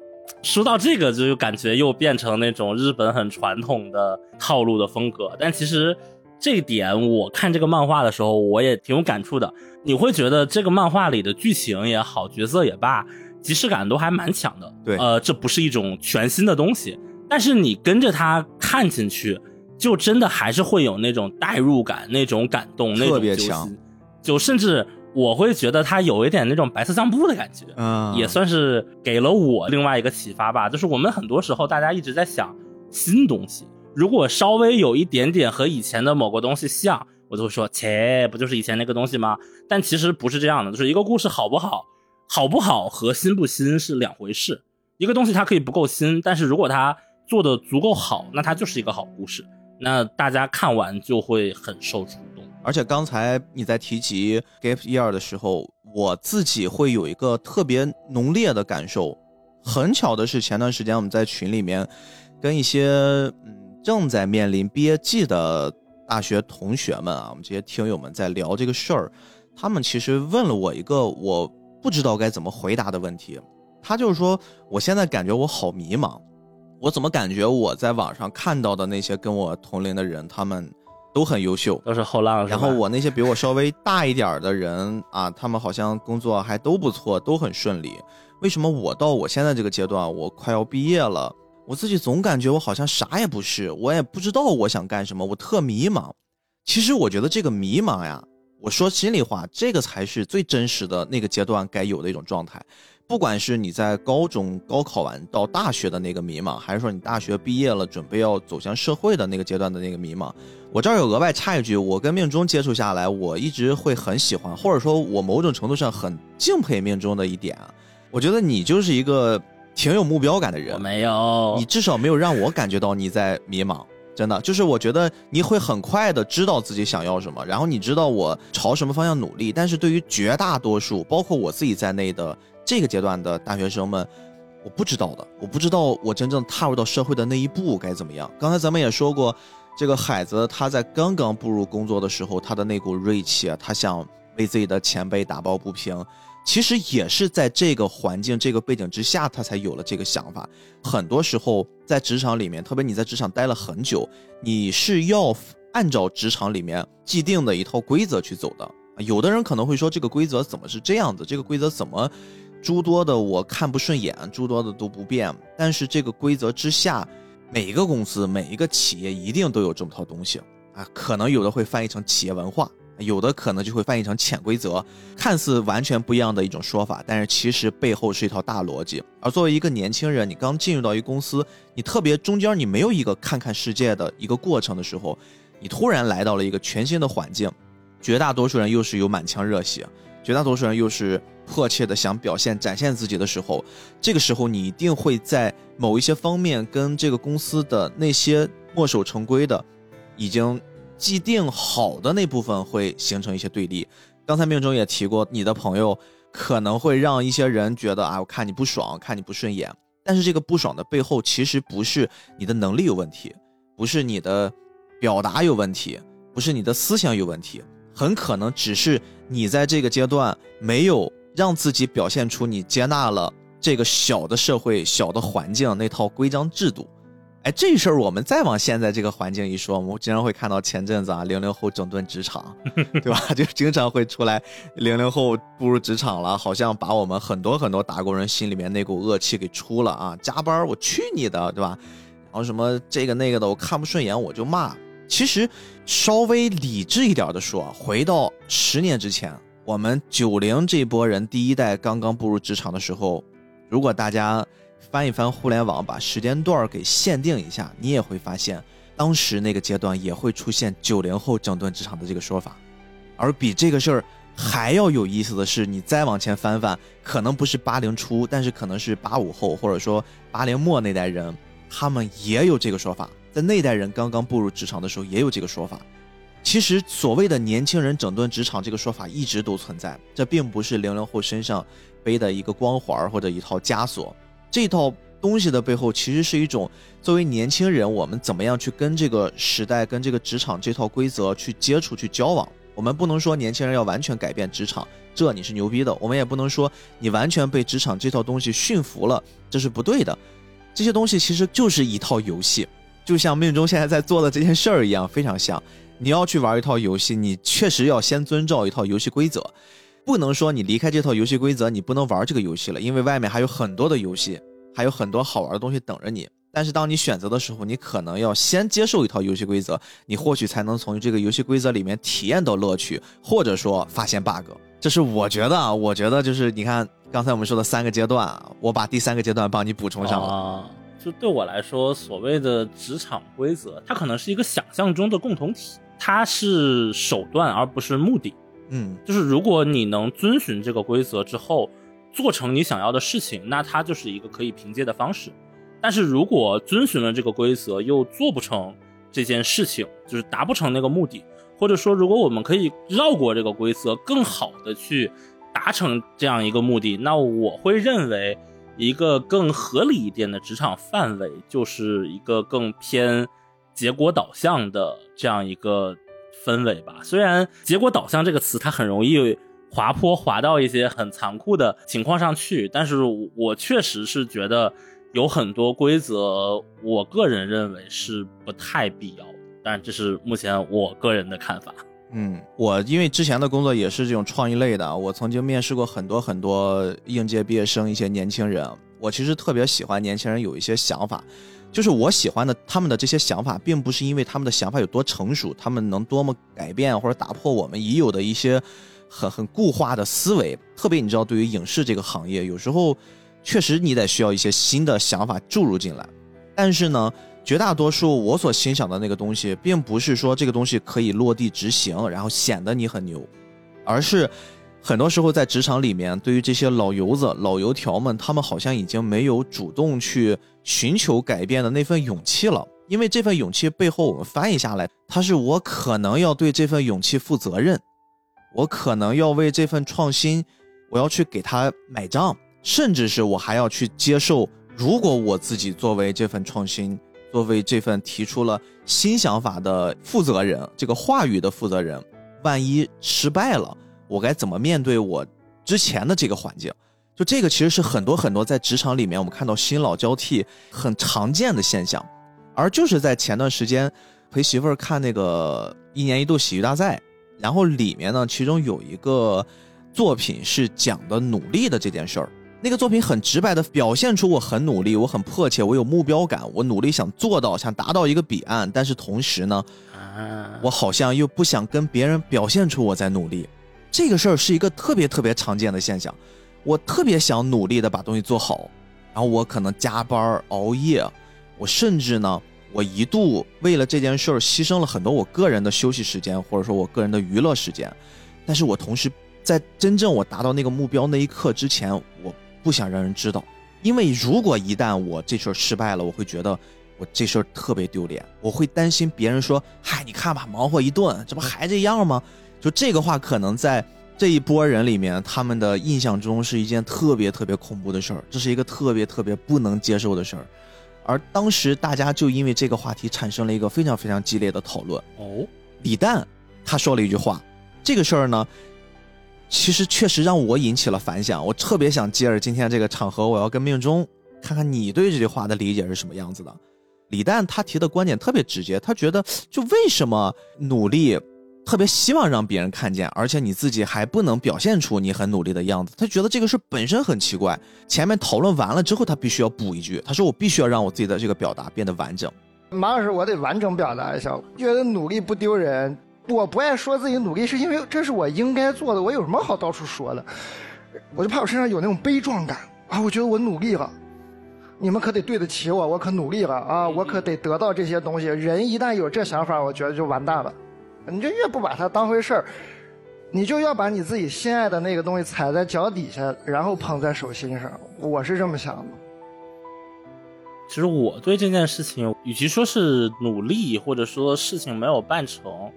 说到这个，就感觉又变成那种日本很传统的套路的风格，但其实这一点我看这个漫画的时候，我也挺有感触的。你会觉得这个漫画里的剧情也好，角色也罢，即视感都还蛮强的。对呃，这不是一种全新的东西，但是你跟着它看进去，就真的还是会有那种代入感、那种感动、那种揪特别强心，就甚至我会觉得它有一点那种白色相簿的感觉。嗯，也算是给了我另外一个启发吧。就是我们很多时候大家一直在想新东西，如果稍微有一点点和以前的某个东西像，我就会说，切，不就是以前那个东西吗？但其实不是这样的，就是一个故事好不好，好不好和新不新是两回事。一个东西它可以不够新，但是如果它做的足够好，那它就是一个好故事。那大家看完就会很受触动。而且刚才你在提及 gap year 的时候，我自己会有一个特别浓烈的感受。很巧的是，前段时间我们在群里面跟一些嗯正在面临毕业季的大学同学们啊，我们这些听友们在聊这个事儿。他们其实问了我一个我不知道该怎么回答的问题。他就是说，我现在感觉我好迷茫，我怎么感觉我在网上看到的那些跟我同龄的人，他们都很优秀，都是后浪，然后我那些比我稍微大一点的人啊，他们好像工作还都不错，都很顺利。为什么我到我现在这个阶段，我快要毕业了，我自己总感觉我好像啥也不是，我也不知道我想干什么，我特迷茫。其实我觉得这个迷茫呀，我说心里话，这个才是最真实的那个阶段该有的一种状态。不管是你在高中高考完到大学的那个迷茫，还是说你大学毕业了准备要走向社会的那个阶段的那个迷茫，我这儿有额外插一句，我跟命中接触下来，我一直会很喜欢，或者说我某种程度上很敬佩命中的一点啊，我觉得你就是一个挺有目标感的人我，没有，你至少没有让我感觉到你在迷茫。真的，就是我觉得你会很快的知道自己想要什么，然后你知道我朝什么方向努力。但是对于绝大多数，包括我自己在内的这个阶段的大学生们，我不知道的，我不知道我真正踏入到社会的那一步该怎么样。刚才咱们也说过，这个海子他在刚刚步入工作的时候，他的那股锐气啊，他想为自己的前辈打抱不平，其实也是在这个环境、这个背景之下，他才有了这个想法。很多时候在职场里面，特别你在职场待了很久，你是要按照职场里面既定的一套规则去走的。有的人可能会说，这个规则怎么是这样子？这个规则怎么诸多的我看不顺眼，诸多的都不变？但是这个规则之下，每一个公司、每一个企业一定都有这么套东西啊。可能有的会翻译成企业文化，有的可能就会翻译成潜规则，看似完全不一样的一种说法，但是其实背后是一套大逻辑。而作为一个年轻人，你刚进入到一个公司，你特别中间你没有一个看看世界的一个过程的时候，你突然来到了一个全新的环境，绝大多数人又是有满腔热血，绝大多数人又是迫切的想表现、展现自己的时候，这个时候你一定会在某一些方面跟这个公司的那些墨守成规的，已经既定好的那部分会形成一些对立。刚才命中也提过，你的朋友可能会让一些人觉得啊，我看你不爽，看你不顺眼。但是这个不爽的背后，其实不是你的能力有问题，不是你的表达有问题，不是你的思想有问题，很可能只是你在这个阶段没有让自己表现出你接纳了这个小的社会、小的环境那套规章制度。哎，这事儿我们再往现在这个环境一说，我们经常会看到前阵子啊，零零后整顿职场，对吧？就经常会出来零零后步入职场了，好像把我们很多很多打工人心里面那股恶气给出了啊！加班我去你的，对吧？然后什么这个那个的，我看不顺眼我就骂。其实稍微理智一点的说，回到十年之前，我们九零这波人第一代刚刚步入职场的时候，如果大家翻一翻互联网，把时间段给限定一下，你也会发现，当时那个阶段也会出现九零后整顿职场的这个说法。而比这个事儿还要有意思的是，你再往前翻翻，可能不是八零初，但是可能是八五后，或者说八零末那代人，他们也有这个说法。在那代人刚刚步入职场的时候，也有这个说法。其实所谓的年轻人整顿职场这个说法一直都存在，这并不是零零后身上背的一个光环或者一套枷锁。这套东西的背后，其实是一种作为年轻人，我们怎么样去跟这个时代、跟这个职场这套规则去接触、去交往。我们不能说年轻人要完全改变职场，这你是牛逼的；我们也不能说你完全被职场这套东西驯服了，这是不对的。这些东西其实就是一套游戏，就像命中现在在做的这件事儿一样，非常像。你要去玩一套游戏，你确实要先遵照一套游戏规则，不能说你离开这套游戏规则，你不能玩这个游戏了，因为外面还有很多的游戏，还有很多好玩的东西等着你。但是当你选择的时候，你可能要先接受一套游戏规则，你或许才能从这个游戏规则里面体验到乐趣，或者说发现 bug。这是我觉得啊，我觉得就是你看刚才我们说的三个阶段，我把第三个阶段帮你补充上了。啊，就对我来说，所谓的职场规则，它可能是一个想象中的共同体，它是手段而不是目的。嗯，就是如果你能遵循这个规则之后，做成你想要的事情，那它就是一个可以凭借的方式。但是如果遵循了这个规则又做不成这件事情，就是达不成那个目的，或者说如果我们可以绕过这个规则，更好的去达成这样一个目的，那我会认为一个更合理一点的职场范围，就是一个更偏结果导向的这样一个氛围吧。虽然结果导向这个词它很容易滑坡滑到一些很残酷的情况上去，但是我确实是觉得。有很多规则，我个人认为是不太必要的，但这是目前我个人的看法。嗯，我因为之前的工作也是这种创意类的，我曾经面试过很多很多应届毕业生，一些年轻人。我其实特别喜欢年轻人有一些想法，就是我喜欢的他们的这些想法，并不是因为他们的想法有多成熟，他们能多么改变或者打破我们已有的一些很很固化的思维。特别你知道，对于影视这个行业，有时候。确实，你得需要一些新的想法注入进来，但是呢，绝大多数我所欣赏的那个东西，并不是说这个东西可以落地执行，然后显得你很牛，而是很多时候在职场里面，对于这些老油子、老油条们，他们好像已经没有主动去寻求改变的那份勇气了。因为这份勇气背后，我们翻译下来，它是我可能要对这份勇气负责任，我可能要为这份创新，我要去给他买账。甚至是我还要去接受，如果我自己作为这份创新，作为这份提出了新想法的负责人，这个话语的负责人，万一失败了，我该怎么面对我之前的这个环境？就这个其实是很多很多在职场里面我们看到新老交替很常见的现象，而就是在前段时间陪媳妇儿看那个一年一度喜剧大赛，然后里面呢，其中有一个作品是讲的努力的这件事儿。那个作品很直白的表现出我很努力，我很迫切，我有目标感，我努力想做到，想达到一个彼岸。但是同时呢，我好像又不想跟别人表现出我在努力。这个事儿是一个特别特别常见的现象。我特别想努力的把东西做好，然后我可能加班熬夜，我甚至呢，我一度为了这件事儿牺牲了很多我个人的休息时间，或者说我个人的娱乐时间。但是我同时在真正我达到那个目标那一刻之前，我。不想让人知道，因为如果一旦我这事儿失败了，我会觉得我这事儿特别丢脸，我会担心别人说：“嗨，你看吧，忙活一顿，这不还这样吗？”就这个话，可能在这一波人里面，他们的印象中是一件特别特别恐怖的事儿，这是一个特别特别不能接受的事儿。而当时大家就因为这个话题产生了一个非常非常激烈的讨论。哦，李诞他说了一句话，这个事儿呢。其实确实让我引起了反响，我特别想借着今天这个场合，我要跟命中看看你对这句话的理解是什么样子的。李诞他提的观点特别直接，他觉得就为什么努力，特别希望让别人看见，而且你自己还不能表现出你很努力的样子，他觉得这个事本身很奇怪。前面讨论完了之后，他必须要补一句，他说我必须要让我自己的这个表达变得完整。马老师，我得完整表达一下，觉得努力不丢人。我不爱说自己努力，是因为这是我应该做的。我有什么好到处说的？我就怕我身上有那种悲壮感啊！我觉得我努力了，你们可得对得起我，我可努力了啊！我可得得到这些东西。人一旦有这想法，我觉得就完蛋了。你就越不把它当回事儿，你就要把你自己心爱的那个东西踩在脚底下，然后捧在手心上。我是这么想的。其实我对这件事情，与其说是努力，或者说事情没有办成。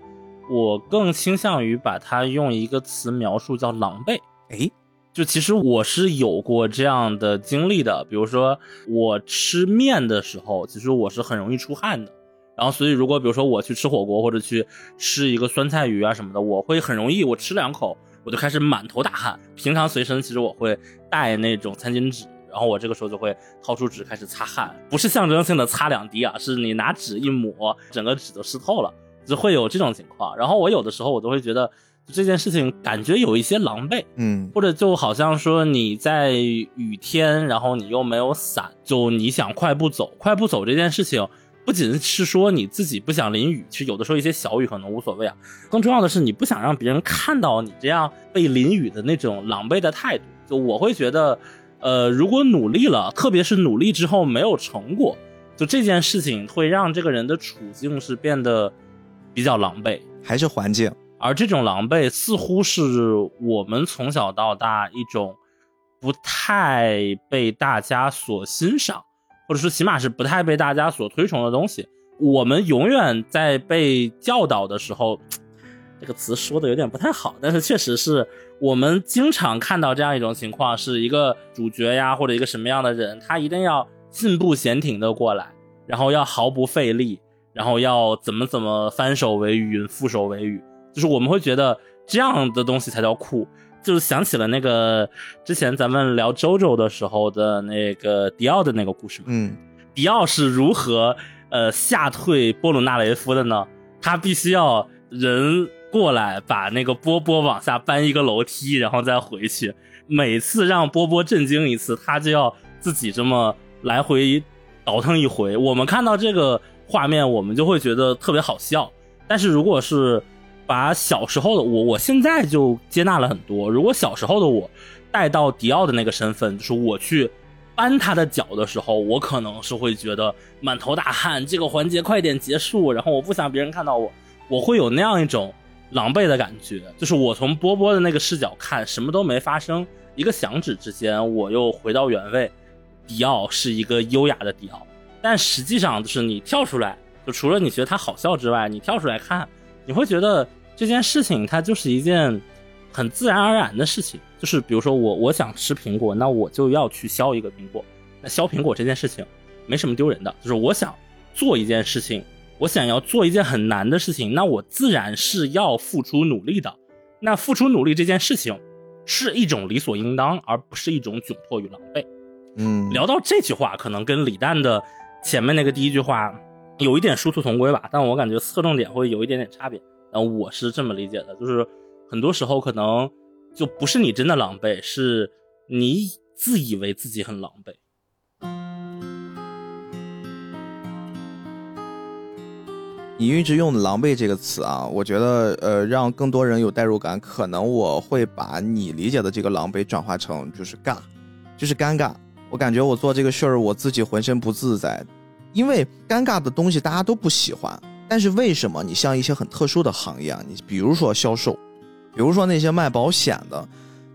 我更倾向于把它用一个词描述，叫狼狈。哎，就其实我是有过这样的经历的，比如说我吃面的时候，其实我是很容易出汗的。然后，所以如果比如说我去吃火锅或者去吃一个酸菜鱼啊什么的，我会很容易，我吃两口我就开始满头大汗。平常随身其实我会带那种餐巾纸，然后我这个时候就会掏出纸开始擦汗，不是象征性的擦两滴啊，是你拿纸一抹，整个纸都湿透了。就会有这种情况。然后我有的时候我都会觉得这件事情感觉有一些狼狈，嗯或者就好像说你在雨天，然后你又没有伞，就你想快步走，快步走这件事情。不仅是说你自己不想淋雨，其实有的时候一些小雨可能无所谓啊。更重要的是，你不想让别人看到你这样被淋雨的那种狼狈的态度。就我会觉得，呃，如果努力了，特别是努力之后没有成果，就这件事情会让这个人的处境是变得比较狼狈。还是环境，而这种狼狈似乎是我们从小到大一种不太被大家所欣赏。或者说，起码是不太被大家所推崇的东西。我们永远在被教导的时候，这个词说的有点不太好，但是确实是我们经常看到这样一种情况：是一个主角呀，或者一个什么样的人，他一定要进步闲庭的过来，然后要毫不费力，然后要怎么怎么翻手为云，覆手为雨，就是我们会觉得这样的东西才叫酷。就是想起了那个之前咱们聊周周的时候的那个迪奥的那个故事嘛。嗯，迪奥是如何呃吓退波鲁纳雷夫的呢？他必须要人过来把那个波波往下搬一个楼梯，然后再回去。每次让波波震惊一次，他就要自己这么来回倒腾一回。我们看到这个画面，我们就会觉得特别好笑。但是如果是把小时候的我，我现在就接纳了很多。如果小时候的我带到迪奥的那个身份，就是我去搬他的脚的时候，我可能是会觉得满头大汗，这个环节快点结束，然后我不想别人看到我，我会有那样一种狼狈的感觉。就是我从波波的那个视角看，什么都没发生，一个响指之间，我又回到原位。迪奥是一个优雅的迪奥，但实际上就是你跳出来，就除了你觉得他好笑之外，你跳出来看。你会觉得这件事情它就是一件很自然而然的事情，就是比如说我我想吃苹果，那我就要去削一个苹果。那削苹果这件事情没什么丢人的，就是我想做一件事情，我想要做一件很难的事情，那我自然是要付出努力的。那付出努力这件事情是一种理所应当，而不是一种窘迫与狼狈。嗯，聊到这句话，可能跟李诞的前面那个第一句话。有一点殊途同归吧，但我感觉侧重点会有一点点差别。然后，我是这么理解的，就是很多时候可能就不是你真的狼狈，是你自以为自己很狼狈。你一直用“狼狈”这个词啊，我觉得呃，让更多人有代入感，可能我会把你理解的这个狼狈转化成就是尬，就是尴尬。我感觉我做这个事儿，我自己浑身不自在。因为尴尬的东西大家都不喜欢，但是为什么你像一些很特殊的行业啊，你比如说销售，比如说那些卖保险的，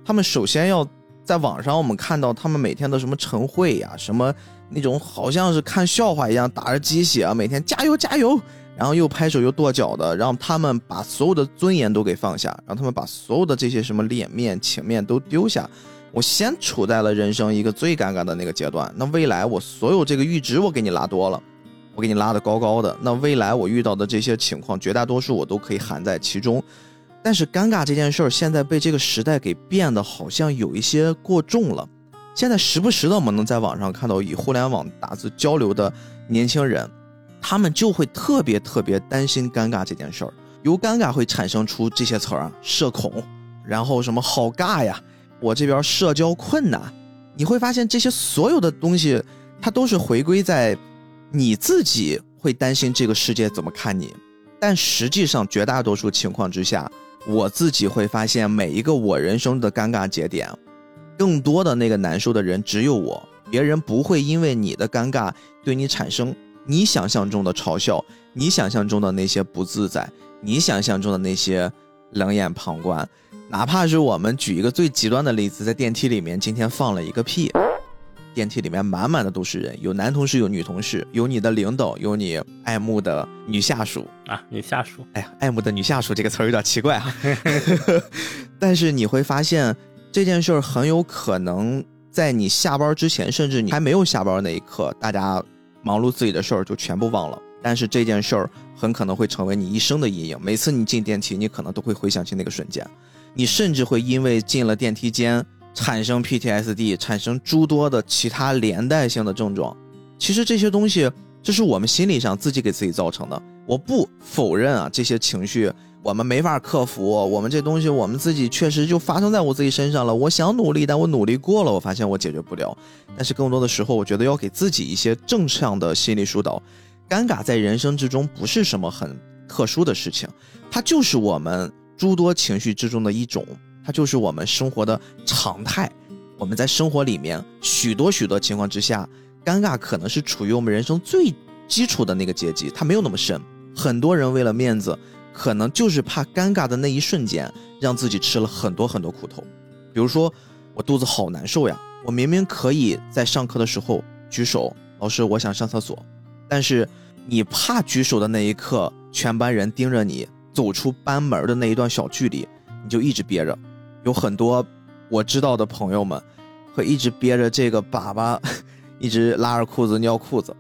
他们首先要在网上我们看到他们每天的什么晨会呀，什么那种好像是看笑话一样打着鸡血啊，每天加油加油，然后又拍手又跺脚的，让他们把所有的尊严都给放下，让他们把所有的这些什么脸面情面都丢下。我先处在了人生一个最尴尬的那个阶段，那未来我所有这个阈值我给你拉多了，我给你拉的高高的，那未来我遇到的这些情况，绝大多数我都可以含在其中。但是尴尬这件事儿，现在被这个时代给变得好像有一些过重了。现在时不时的我们能在网上看到以互联网打字交流的年轻人，他们就会特别特别担心尴尬这件事儿，由尴尬会产生出这些词儿啊，社恐，然后什么好尬呀。我这边社交困难，你会发现这些所有的东西，它都是回归在你自己会担心这个世界怎么看你，但实际上绝大多数情况之下，我自己会发现每一个我人生的尴尬节点，更多的那个难受的人只有我，别人不会因为你的尴尬对你产生你想象中的嘲笑，你想象中的那些不自在，你想象中的那些冷眼旁观。哪怕是我们举一个最极端的例子，在电梯里面今天放了一个屁，电梯里面满满的都是人，有男同事，有女同事，有你的领导，有你爱慕的女下属啊，女下属。哎呀，爱慕的女下属这个词儿有点奇怪哈，但是你会发现这件事儿很有可能在你下班之前，甚至你还没有下班那一刻，大家忙碌自己的事儿就全部忘了。但是这件事儿很可能会成为你一生的阴影，每次你进电梯，你可能都会回想起那个瞬间。你甚至会因为进了电梯间产生 PTSD，产生诸多的其他连带性的症状。其实这些东西，这是我们心理上自己给自己造成的。我不否认啊，这些情绪我们没法克服，我们这东西我们自己确实就发生在我自己身上了。我想努力，但我努力过了，我发现我解决不了。但是更多的时候，我觉得要给自己一些正向的心理疏导。尴尬在人生之中不是什么很特殊的事情，它就是我们诸多情绪之中的一种，它就是我们生活的常态。我们在生活里面许多许多情况之下，尴尬可能是处于我们人生最基础的那个阶级，它没有那么深。很多人为了面子，可能就是怕尴尬的那一瞬间，让自己吃了很多很多苦头。比如说，我肚子好难受呀，我明明可以在上课的时候举手，老师，我想上厕所，但是你怕举手的那一刻，全班人盯着你走出班门的那一段小距离，你就一直憋着。有很多我知道的朋友们，会一直憋着这个粑粑，一直拉着裤子尿裤子，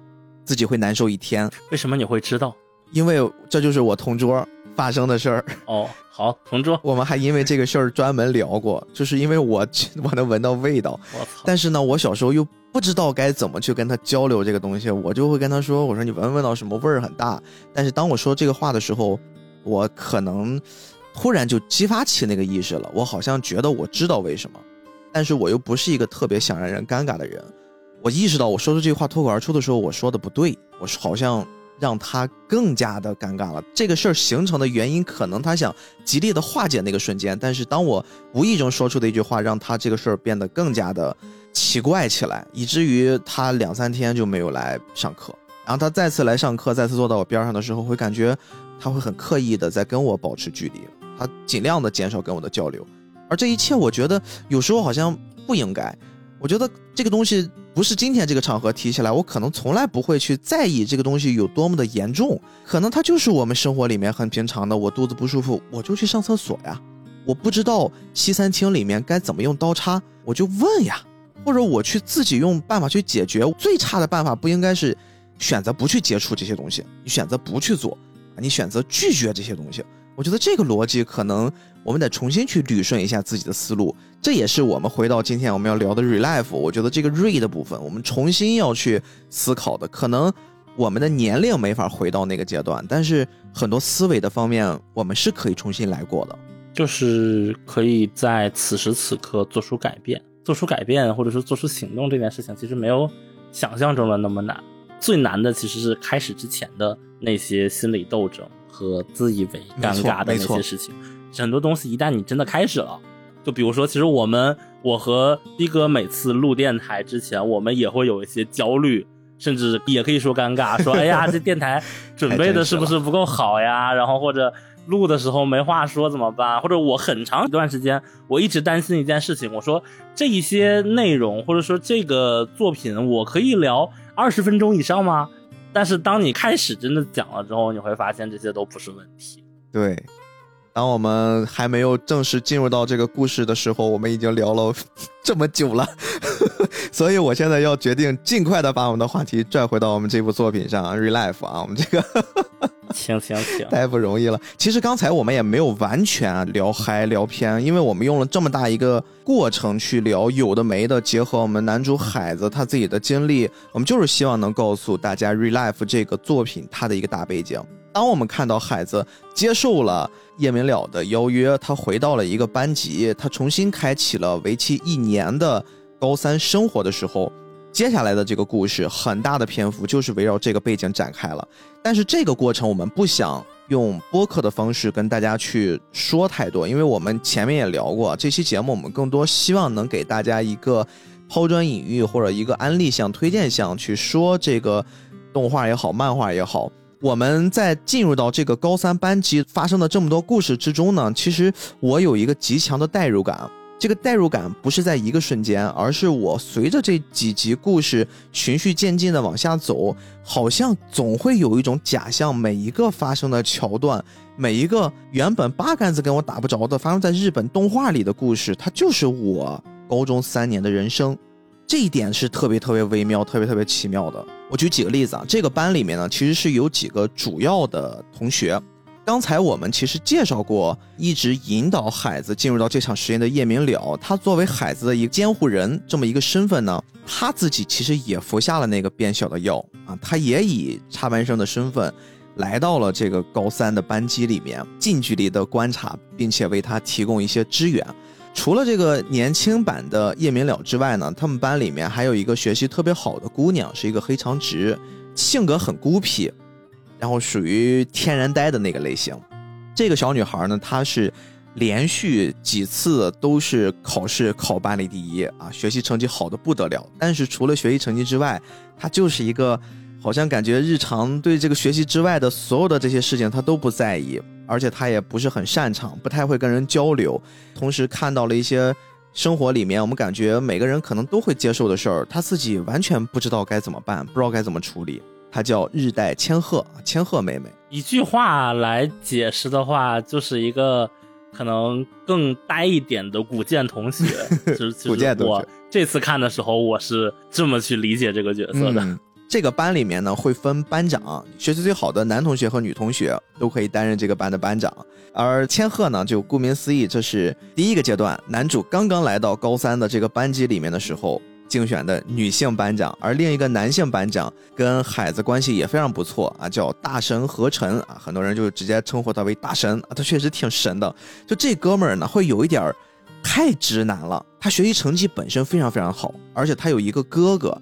自己会难受一天。为什么你会知道？因为这就是我同桌发生的事儿哦。好，同桌，我们还因为这个事儿专门聊过，就是因为我我能闻到味道。我操！但是呢，我小时候又不知道该怎么去跟他交流这个东西，我就会跟他说：“我说你闻闻到什么味儿很大。”但是当我说这个话的时候，我可能突然就激发起那个意识了。我好像觉得我知道为什么，但是我又不是一个特别想让人尴尬的人。我意识到我说出这句话脱口而出的时候，我说的不对，我好像。让他更加的尴尬了。这个事儿形成的原因，可能他想极力的化解那个瞬间，但是当我无意中说出的一句话，让他这个事儿变得更加的奇怪起来，以至于他两三天就没有来上课。然后他再次来上课，再次坐到我边上的时候，会感觉他会很刻意的在跟我保持距离，他尽量的减少跟我的交流。而这一切，我觉得有时候好像不应该。我觉得这个东西不是今天这个场合提起来，我可能从来不会去在意这个东西有多么的严重。可能它就是我们生活里面很平常的，我肚子不舒服，我就去上厕所呀。我不知道西餐厅里面该怎么用刀叉，我就问呀。或者我去自己用办法去解决。最差的办法不应该是选择不去接触这些东西，你选择不去做，你选择拒绝这些东西。我觉得这个逻辑可能我们得重新去捋顺一下自己的思路，这也是我们回到今天我们要聊的 relife。我觉得这个 re 的部分，我们重新要去思考的，可能我们的年龄没法回到那个阶段，但是很多思维的方面，我们是可以重新来过的，就是可以在此时此刻做出改变，做出改变或者说做出行动这件事情，其实没有想象中的那么难，最难的其实是开始之前的那些心理斗争。和自以为尴尬的那些事情，很多东西一旦你真的开始了，就比如说，其实我们我和逼哥每次录电台之前，我们也会有一些焦虑，甚至也可以说尴尬，说哎呀，这电台 准备的是不是不够好呀？然后或者录的时候没话说怎么办？或者我很长一段时间我一直担心一件事情，我说这一些内容或者说这个作品，我可以聊二十分钟以上吗？但是当你开始真的讲了之后，你会发现这些都不是问题。对，当我们还没有正式进入到这个故事的时候，我们已经聊了 这么久了，所以我现在要决定尽快的把我们的话题拽回到我们这部作品上，Relife 啊，我们这个。行行行，太不容易了。其实刚才我们也没有完全聊嗨聊偏，因为我们用了这么大一个过程去聊有的没的，结合我们男主海子他自己的经历，我们就是希望能告诉大家《Relife》这个作品它的一个大背景。当我们看到海子接受了叶明了的邀约，他回到了一个班级，他重新开启了为期一年的高三生活的时候。接下来的这个故事，很大的篇幅就是围绕这个背景展开了。但是这个过程我们不想用播客的方式跟大家去说太多，因为我们前面也聊过，这期节目我们更多希望能给大家一个抛砖引玉或者一个安利项、推荐项去说这个动画也好、漫画也好。我们在进入到这个高三班级发生的这么多故事之中呢，其实我有一个极强的代入感。这个代入感不是在一个瞬间，而是我随着这几集故事循序渐进的往下走，好像总会有一种假象，每一个发生的桥段，每一个原本八竿子跟我打不着的发生在日本动画里的故事，它就是我高中三年的人生。这一点是特别特别微妙、特别特别奇妙的。我举几个例子啊，这个班里面呢，其实是有几个主要的同学。刚才我们其实介绍过，一直引导海子进入到这场实验的叶明了，他作为海子的一个监护人这么一个身份呢，他自己其实也服下了那个变小的药啊，他也以插班生的身份来到了这个高三的班级里面，近距离的观察，并且为他提供一些支援。除了这个年轻版的叶明了之外呢，他们班里面还有一个学习特别好的姑娘，是一个黑长直，性格很孤僻，然后属于天然呆的那个类型。这个小女孩呢，她是连续几次都是考试考班里第一啊，学习成绩好的不得了。但是除了学习成绩之外，她就是一个。好像感觉日常对这个学习之外的所有的这些事情他都不在意，而且他也不是很擅长，不太会跟人交流。同时看到了一些生活里面我们感觉每个人可能都会接受的事儿，他自己完全不知道该怎么办，不知道该怎么处理。他叫日代千鹤，千鹤妹妹。一句话来解释的话，就是一个可能更呆一点的古剑同学。就是 古剑同学。我这次看的时候，我是这么去理解这个角色的。这个班里面呢会分班长，学习最好的男同学和女同学都可以担任这个班的班长。而千鹤呢，就顾名思义，这是第一个阶段，男主刚刚来到高三的这个班级里面的时候竞选的女性班长。而另一个男性班长跟海子关系也非常不错啊，叫大神何晨啊，很多人就直接称呼他为大神啊，他确实挺神的。就这哥们儿呢，会有一点儿太直男了。他学习成绩本身非常非常好，而且他有一个哥哥。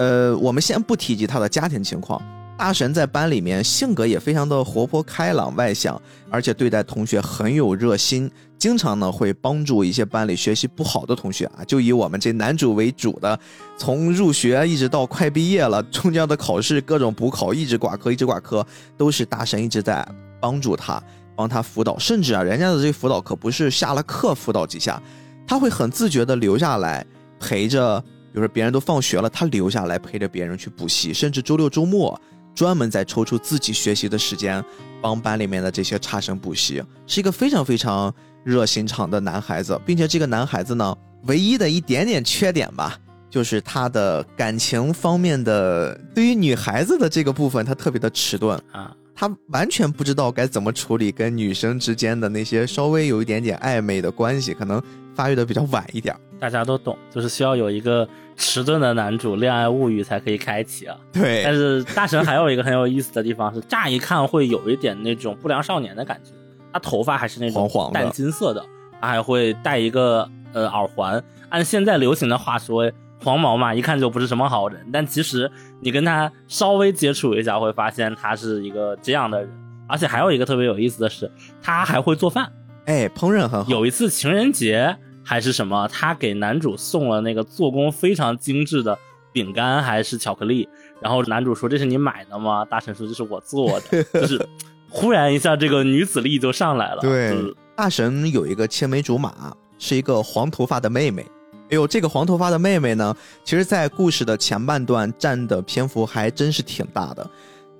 呃，我们先不提及他的家庭情况。大神在班里面性格也非常的活泼开朗外向，而且对待同学很有热心，经常呢会帮助一些班里学习不好的同学啊。就以我们这男主为主的，从入学一直到快毕业了，中间的考试各种补考，一直挂科，一直挂科，都是大神一直在帮助他，帮他辅导。甚至啊，人家的这辅导可不是下了课辅导几下，他会很自觉的留下来陪着。比如说别人都放学了，他留下来陪着别人去补习，甚至周六周末专门再抽出自己学习的时间，帮班里面的这些差生补习，是一个非常非常热心肠的男孩子，并且这个男孩子呢，唯一的一点点缺点吧，就是他的感情方面的，对于女孩子的这个部分，他特别的迟钝。啊，他完全不知道该怎么处理跟女生之间的那些稍微有一点点暧昧的关系，可能发育的比较晚一点。大家都懂，就是需要有一个迟钝的男主，恋爱物语才可以开启啊。对，但是大神还有一个很有意思的地方是，乍一看会有一点那种不良少年的感觉。他头发还是那种淡金色的，他还会戴一个呃耳环。按现在流行的话说，黄毛嘛，一看就不是什么好人。但其实你跟他稍微接触一下，会发现他是一个这样的人。而且还有一个特别有意思的是，他还会做饭，哎，烹饪很好。有一次情人节。还是什么？他给男主送了那个做工非常精致的饼干，还是巧克力？然后男主说：“这是你买的吗？”大神说：“这是我做的。”就是忽然一下，这个女子力就上来了。对，大神有一个青梅竹马，是一个黄头发的妹妹。哎呦，这个黄头发的妹妹呢，其实在故事的前半段占的篇幅还真是挺大的。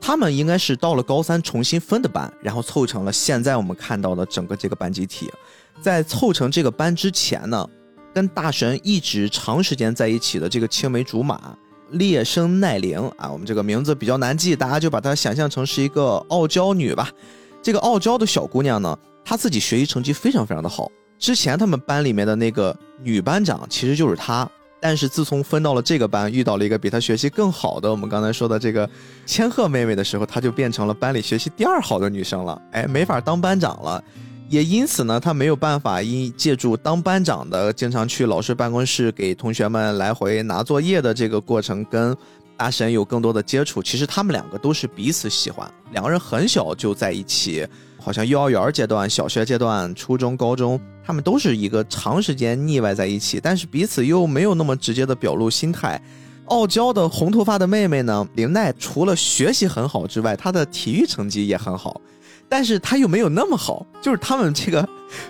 他们应该是到了高三重新分的班，然后凑成了现在我们看到的整个这个班集体。在凑成这个班之前呢，跟大神一直长时间在一起的这个青梅竹马烈生奈玲啊，我们这个名字比较难记，大家就把它想象成是一个傲娇女吧。这个傲娇的小姑娘呢，她自己学习成绩非常非常的好。之前他们班里面的那个女班长其实就是她，但是自从分到了这个班，遇到了一个比她学习更好的我们刚才说的这个千鹤妹妹的时候，她就变成了班里学习第二好的女生了。哎，没法当班长了。也因此呢，他没有办法因借助当班长的，经常去老师办公室给同学们来回拿作业的这个过程，跟大神有更多的接触。其实他们两个都是彼此喜欢，两个人很小就在一起，好像幼儿园阶段、小学阶段、初中、高中，他们都是一个长时间腻歪在一起，但是彼此又没有那么直接的表露心态。傲娇的红头发的妹妹呢，林奈除了学习很好之外，她的体育成绩也很好。但是她又没有那么好，就是他们这个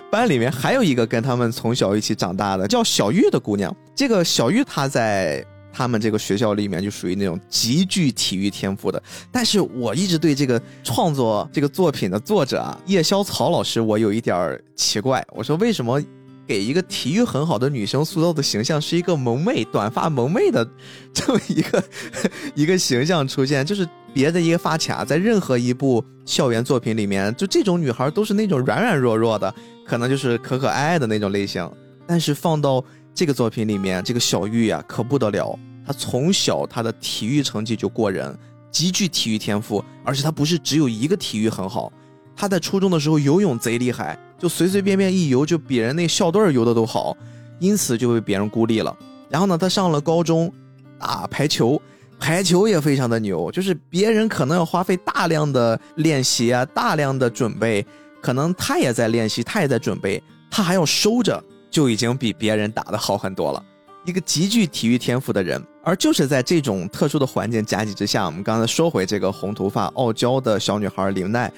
班里面还有一个跟他们从小一起长大的叫小玉的姑娘。这个小玉她在他们这个学校里面就属于那种极具体育天赋的。但是我一直对这个创作这个作品的作者啊叶萧草老师，我有一点奇怪。我说为什么？给一个体育很好的女生塑造的形象是一个萌妹，短发萌妹的这么一个 一个形象出现，就是别的一个发卡，在任何一部校园作品里面，就这种女孩都是那种软软弱弱的，可能就是可可爱爱的那种类型。但是放到这个作品里面，这个小玉呀可不得了，她从小她的体育成绩就过人，极具体育天赋，而且他不是只有一个体育很好，他在初中的时候游泳贼厉害，就随随便便一游就比人那校队游的都好，因此就被别人孤立了。然后呢，他上了高中，打排球，排球也非常的牛，就是别人可能要花费大量的练习啊，大量的准备，可能他也在练习，他也在准备，他还要收着，就已经比别人打的好很多了。一个极具体育天赋的人，而就是在这种特殊的环境夹击之下，我们刚才说回这个红头发傲娇的小女孩林奈，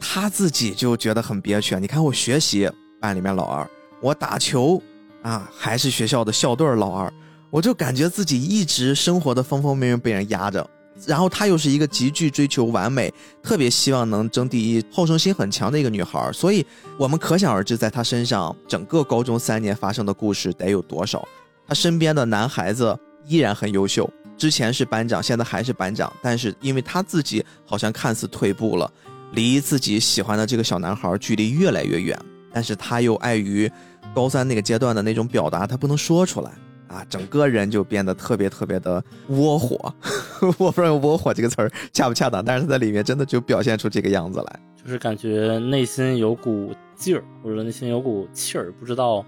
她自己就觉得很憋屈。你看我学习班里面老二，我打球啊还是学校的校队老二，我就感觉自己一直生活的方方面面被人压着。然后她又是一个极具追求完美，特别希望能争第一，好胜心很强的一个女孩，所以我们可想而知，在她身上整个高中三年发生的故事得有多少。他身边的男孩子依然很优秀，之前是班长，现在还是班长。但是因为他自己好像看似退步了，离自己喜欢的这个小男孩距离越来越远。但是他又碍于高三那个阶段的那种表达，他不能说出来啊，整个人就变得特别特别的窝火。我不知道用“窝火”这个词儿恰不恰当，但是他在里面真的就表现出这个样子来，就是感觉内心有股劲儿，或者内心有股气儿，不知道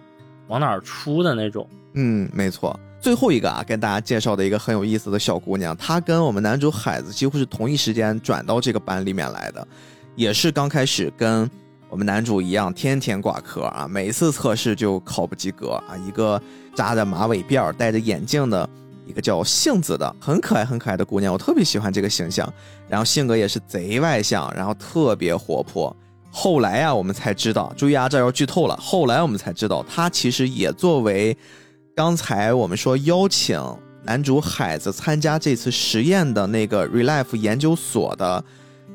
往哪儿出的那种。嗯，没错。最后一个啊，跟大家介绍的一个很有意思的小姑娘，她跟我们男主海子几乎是同一时间转到这个班里面来的，也是刚开始跟我们男主一样，天天挂科啊，每次测试就考不及格啊。一个扎着马尾辫、戴着眼镜的一个叫杏子的，很可爱、很可爱的姑娘，我特别喜欢这个形象。然后性格也是贼外向，然后特别活泼。后来啊，我们才知道，注意啊，这要剧透了。后来我们才知道，她其实也作为。刚才我们说邀请男主海子参加这次实验的那个 Relife 研究所的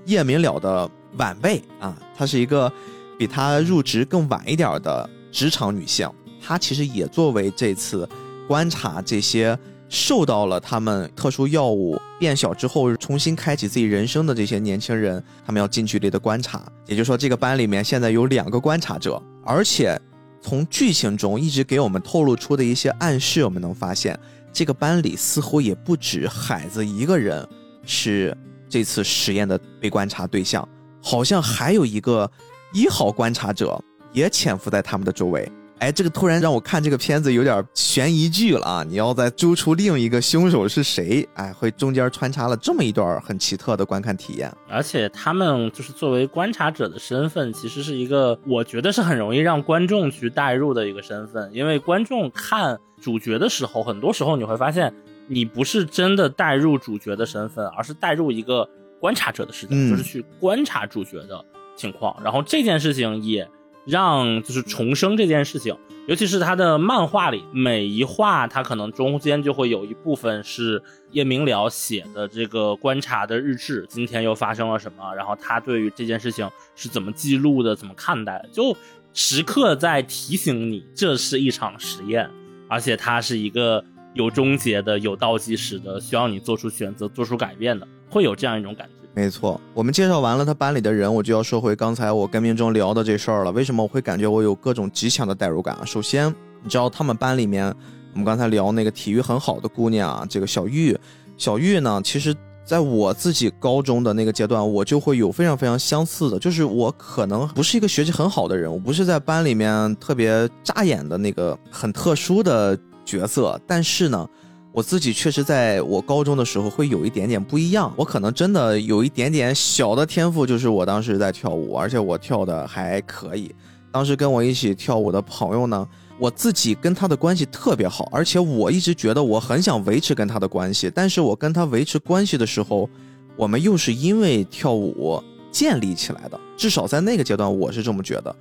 叶明了的晚辈啊，她是一个比她入职更晚一点的职场女性。她其实也作为这次观察这些受到了他们特殊药物变小之后重新开启自己人生的这些年轻人，他们要近距离的观察。也就是说，这个班里面现在有两个观察者，而且。从剧情中一直给我们透露出的一些暗示，我们能发现，这个班里似乎也不止海子一个人是这次实验的被观察对象，好像还有一个一号观察者也潜伏在他们的周围。哎，这个突然让我看这个片子有点悬疑剧了啊！你要再揪出另一个凶手是谁？哎，会中间穿插了这么一段很奇特的观看体验。而且他们就是作为观察者的身份，其实是一个我觉得是很容易让观众去代入的一个身份。因为观众看主角的时候，很多时候你会发现，你不是真的代入主角的身份，而是代入一个观察者的视角，就是去观察主角的情况。然后这件事情也。让就是重生这件事情，尤其是他的漫画里，每一画他可能中间就会有一部分是叶明了写的这个观察的日志，今天又发生了什么，然后他对于这件事情是怎么记录的，怎么看待的，就时刻在提醒你这是一场实验，而且它是一个有终结的、有倒计时的，需要你做出选择、做出改变的，会有这样一种感觉。没错，我们介绍完了他班里的人，我就要说回刚才我跟明中聊的这事儿了。为什么我会感觉我有各种极强的代入感啊？首先，你知道他们班里面，我们刚才聊那个体育很好的姑娘啊，这个小玉，小玉呢，其实在我自己高中的那个阶段，我就会有非常非常相似的，就是我可能不是一个学习很好的人，我不是在班里面特别扎眼的那个很特殊的角色，但是呢。我自己确实在我高中的时候会有一点点不一样，我可能真的有一点点小的天赋，就是我当时在跳舞，而且我跳的还可以。当时跟我一起跳舞的朋友呢，我自己跟他的关系特别好，而且我一直觉得我很想维持跟他的关系，但是我跟他维持关系的时候，我们又是因为跳舞建立起来的，至少在那个阶段我是这么觉得。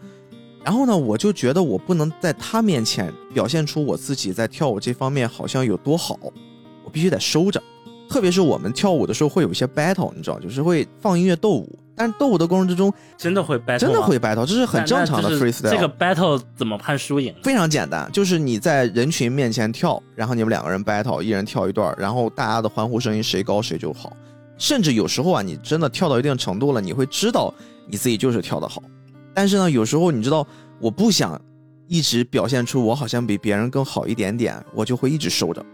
然后呢，我就觉得我不能在他面前表现出我自己在跳舞这方面好像有多好，我必须得收着。特别是我们跳舞的时候会有一些 battle，你知道，就是会放音乐斗舞。但是斗舞的过程之中，真的会 battle，真的会 battle，这是很正常的 freestyle。这个 battle 怎么判输赢？非常简单，就是你在人群面前跳，然后你们两个人 battle，一人跳一段，然后大家的欢呼声音谁高谁就好。甚至有时候啊，你真的跳到一定程度了，你会知道你自己就是跳得好。但是呢，有时候你知道，我不想一直表现出我好像比别人更好一点点，我就会一直收着。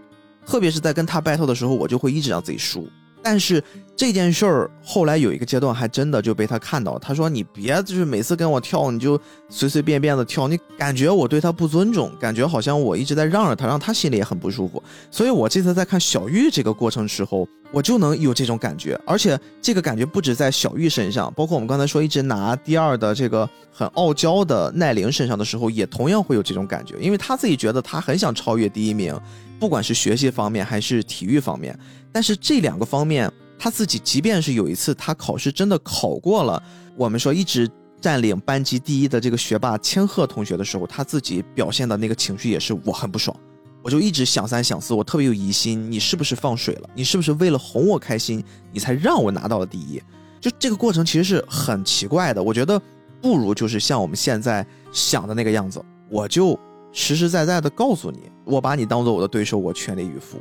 特别是在跟他 battle 的时候，我就会一直让自己输。但是这件事儿后来有一个阶段还真的就被他看到，他说你别就是每次跟我跳你就随随便便的跳，你感觉我对他不尊重，感觉好像我一直在让着他，让他心里也很不舒服。所以我这次在看小玉这个过程时候，我就能有这种感觉，而且这个感觉不止在小玉身上，包括我们刚才说一直拿第二的这个很傲娇的奈玲身上的时候，也同样会有这种感觉，因为他自己觉得他很想超越第一名，不管是学习方面还是体育方面，但是这两个方面。他自己，即便是有一次他考试真的考过了，我们说一直占领班级第一的这个学霸千鹤同学的时候，他自己表现的那个情绪也是我很不爽，我就一直想三想四，我特别有疑心，你是不是放水了？你是不是为了哄我开心，你才让我拿到了第一？就这个过程其实是很奇怪的。我觉得不如就是像我们现在想的那个样子，我就实实在在的告诉你，我把你当做我的对手，我全力以赴。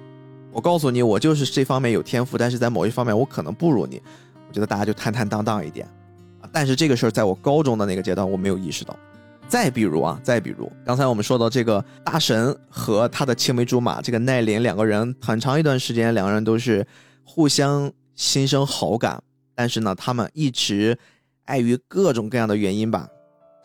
我告诉你，我就是这方面有天赋，但是在某一方面我可能不如你。我觉得大家就坦坦荡荡一点啊。但是这个事儿在我高中的那个阶段我没有意识到。再比如啊，再比如刚才我们说到这个大神和他的青梅竹马这个奈林两个人，很长一段时间两个人都是互相心生好感，但是呢，他们一直碍于各种各样的原因吧，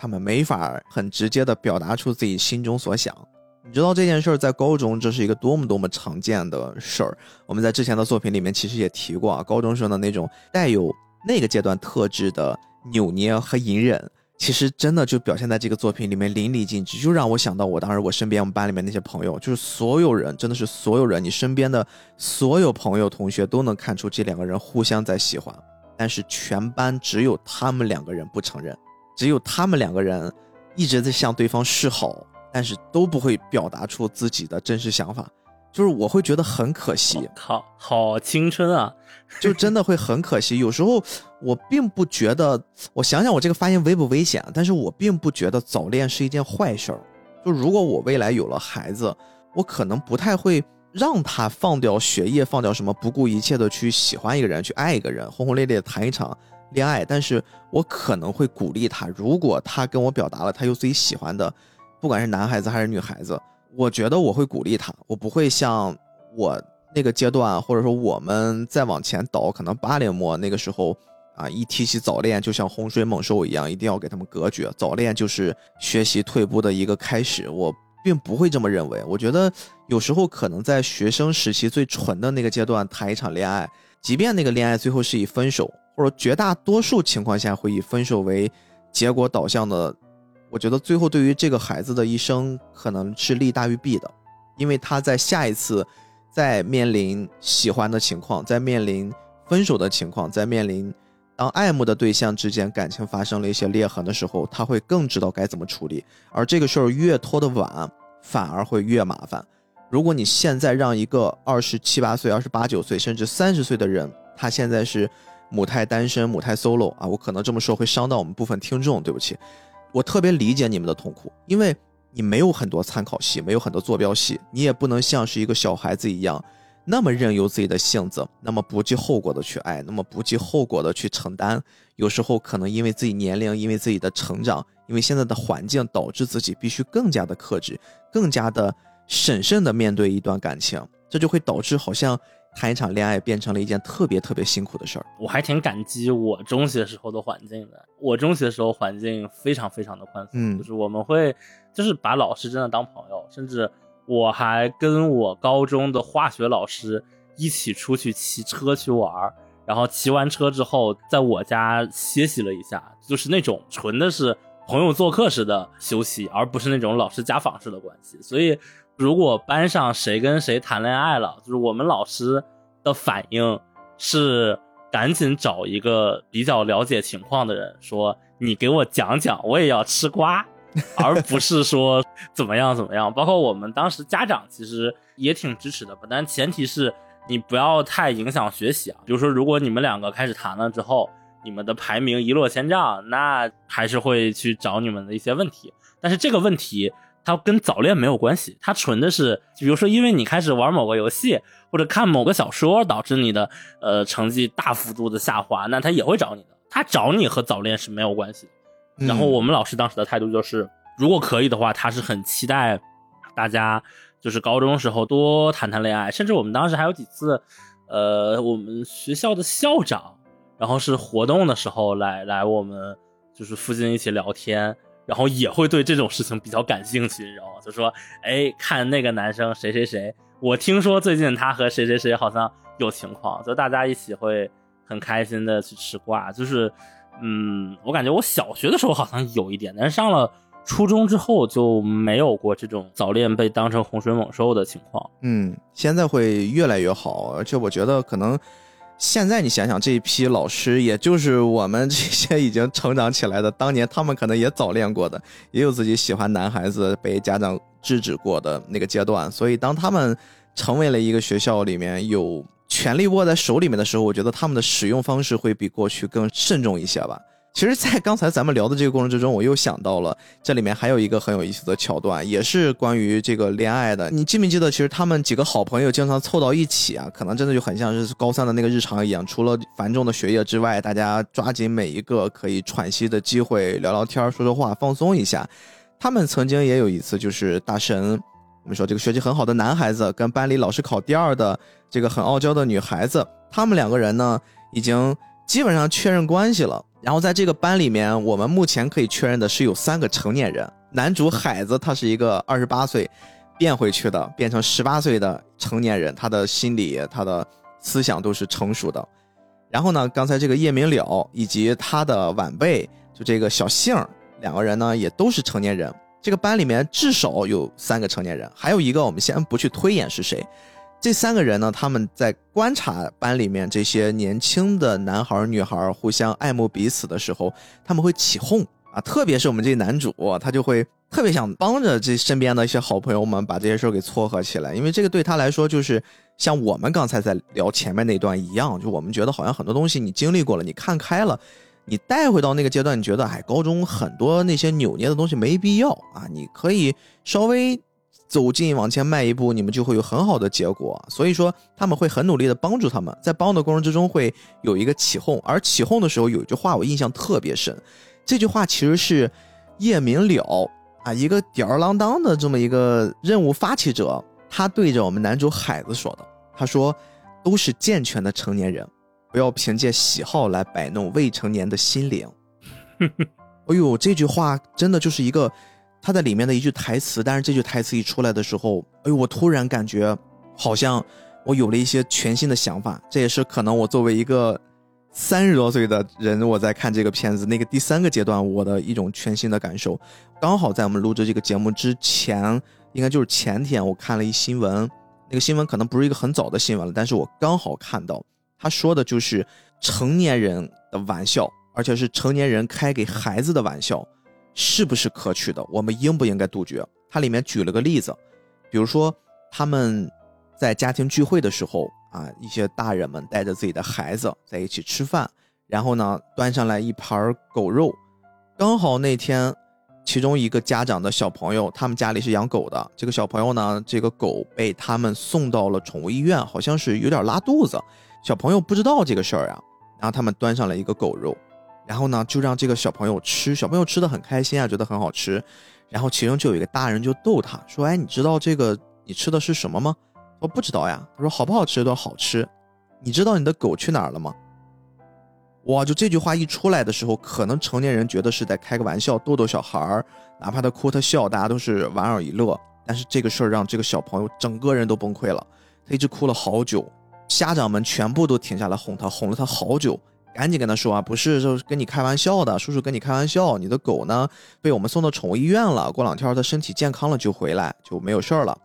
他们没法很直接的表达出自己心中所想。你知道这件事儿在高中这是一个多么多么常见的事儿。我们在之前的作品里面其实也提过啊，高中生的那种带有那个阶段特质的扭捏和隐忍，其实真的就表现在这个作品里面淋漓尽致。就让我想到我当时我身边我们班里面那些朋友，就是所有人真的是所有人，你身边的所有朋友同学都能看出这两个人互相在喜欢，但是全班只有他们两个人不承认，只有他们两个人一直在向对方示好。但是都不会表达出自己的真实想法，就是我会觉得很可惜。靠，好青春啊！就真的会很可惜。有时候我并不觉得，我想想我这个发言危不危险？但是我并不觉得早恋是一件坏事儿。就如果我未来有了孩子，我可能不太会让他放掉学业，放掉什么，不顾一切的去喜欢一个人，去爱一个人，轰轰烈烈谈一场恋爱。但是我可能会鼓励他，如果他跟我表达了他有自己喜欢的。不管是男孩子还是女孩子，我觉得我会鼓励他，我不会像我那个阶段，或者说我们再往前倒，可能八零末那个时候啊，一提起早恋，就像洪水猛兽一样，一定要给他们隔绝。早恋就是学习退步的一个开始，我并不会这么认为。我觉得有时候可能在学生时期最纯的那个阶段谈一场恋爱，即便那个恋爱最后是以分手，或者绝大多数情况下会以分手为结果导向的。我觉得最后对于这个孩子的一生可能是利大于弊的，因为他在下一次再面临喜欢的情况，在面临分手的情况，在面临当爱慕的对象之间感情发生了一些裂痕的时候，他会更知道该怎么处理。而这个事儿越拖得晚，反而会越麻烦。如果你现在让一个二十七八岁、二十八九岁，甚至三十岁的人，他现在是母胎单身、母胎 solo 啊，我可能这么说会伤到我们部分听众，对不起。我特别理解你们的痛苦，因为你没有很多参考系，没有很多坐标系，你也不能像是一个小孩子一样，那么任由自己的性子，那么不计后果的去爱，那么不计后果的去承担。有时候可能因为自己年龄，因为自己的成长，因为现在的环境，导致自己必须更加的克制，更加的审慎的面对一段感情，这就会导致好像。谈一场恋爱变成了一件特别特别辛苦的事儿，我还挺感激我中学时候的环境的。我中学时候环境非常非常的宽松，就是我们会就是把老师真的当朋友，甚至我还跟我高中的化学老师一起出去骑车去玩，然后骑完车之后在我家歇息了一下，就是那种纯的是朋友做客式的休息，而不是那种老师家访式的关系，所以。如果班上谁跟谁谈恋爱了，就是我们老师的反应是赶紧找一个比较了解情况的人，说你给我讲讲，我也要吃瓜，而不是说怎么样怎么样。包括我们当时家长其实也挺支持的吧，但前提是你不要太影响学习啊。比如说，如果你们两个开始谈了之后，你们的排名一落千丈，那还是会去找你们的一些问题。但是这个问题。它跟早恋没有关系，它纯的是，比如说，因为你开始玩某个游戏或者看某个小说，导致你的呃成绩大幅度的下滑，那他也会找你的。他找你和早恋是没有关系的。然后我们老师当时的态度就是，如果可以的话，他是很期待大家就是高中时候多谈谈恋爱，甚至我们当时还有几次，呃，我们学校的校长，然后是活动的时候来来我们就是附近一起聊天，然后也会对这种事情比较感兴趣，你知道吗？就说，哎，看那个男生谁谁谁，我听说最近他和谁谁谁好像有情况，就大家一起会很开心的去吃瓜，就是，嗯，我感觉我小学的时候好像有一点，但是上了。初中之后就没有过这种早恋被当成洪水猛兽的情况。嗯，现在会越来越好，而且我觉得可能现在你想想，这一批老师，也就是我们这些已经成长起来的，当年他们可能也早恋过的，也有自己喜欢男孩子被家长制止过的那个阶段。所以当他们成为了一个学校里面有权力握在手里面的时候，我觉得他们的使用方式会比过去更慎重一些吧。其实，在刚才咱们聊的这个过程之中，我又想到了这里面还有一个很有意思的桥段，也是关于这个恋爱的。你记没记得，其实他们几个好朋友经常凑到一起啊，可能真的就很像是高三的那个日常一样，除了繁重的学业之外，大家抓紧每一个可以喘息的机会，聊聊天、说说话，放松一下。他们曾经也有一次，就是大神，我们说这个学习很好的男孩子跟班里老是考第二的这个很傲娇的女孩子，他们两个人呢，已经基本上确认关系了。然后在这个班里面，我们目前可以确认的是有三个成年人。男主海子他是一个二十八岁变回去的，变成十八岁的成年人，他的心理、他的思想都是成熟的。然后呢，刚才这个叶明了以及他的晚辈，就这个小杏两个人呢，也都是成年人。这个班里面至少有三个成年人，还有一个我们先不去推演是谁。这三个人呢，他们在观察班里面这些年轻的男孩女孩互相爱慕彼此的时候，他们会起哄啊，特别是我们这男主，他就会特别想帮着这身边的一些好朋友们把这些事儿给撮合起来，因为这个对他来说就是像我们刚才在聊前面那段一样，就我们觉得好像很多东西你经历过了，你看开了，你带回到那个阶段，你觉得哎，高中很多那些扭捏的东西没必要啊，你可以稍微。走近往前迈一步，你们就会有很好的结果。所以说他们会很努力的帮助他们，在帮的过程之中会有一个起哄，而起哄的时候有一句话我印象特别深，这句话其实是叶明了啊，一个吊儿郎当的这么一个任务发起者，他对着我们男主海子说的。他说：“都是健全的成年人，不要凭借喜好来摆弄未成年的心灵。” 哎呦，这句话真的就是一个。他在里面的一句台词，但是这句台词一出来的时候，哎呦，我突然感觉好像我有了一些全新的想法。这也是可能我作为一个三十多岁的人，我在看这个片子那个第三个阶段，我的一种全新的感受。刚好在我们录制这个节目之前，应该就是前天，我看了一新闻，那个新闻可能不是一个很早的新闻了，但是我刚好看到他说的就是成年人的玩笑，而且是成年人开给孩子的玩笑。是不是可取的？我们应不应该杜绝？它里面举了个例子，比如说他们在家庭聚会的时候啊，一些大人们带着自己的孩子在一起吃饭，然后呢端上来一盘狗肉，刚好那天其中一个家长的小朋友，他们家里是养狗的，这个小朋友呢，这个狗被他们送到了宠物医院，好像是有点拉肚子，小朋友不知道这个事儿啊，然后他们端上了一个狗肉。然后呢，就让这个小朋友吃，小朋友吃的很开心啊，觉得很好吃。然后其中就有一个大人就逗他说：“哎，你知道这个你吃的是什么吗？”我不知道呀。他说：“好不好吃都好吃。”你知道你的狗去哪儿了吗？哇，就这句话一出来的时候，可能成年人觉得是在开个玩笑，逗逗小孩儿，哪怕他哭他笑，大家都是莞尔一乐。但是这个事儿让这个小朋友整个人都崩溃了，他一直哭了好久，家长们全部都停下来哄他，哄了他好久。赶紧跟他说啊，不是，就是跟你开玩笑的，叔叔跟你开玩笑。你的狗呢，被我们送到宠物医院了，过两天它身体健康了就回来，就没有事儿了。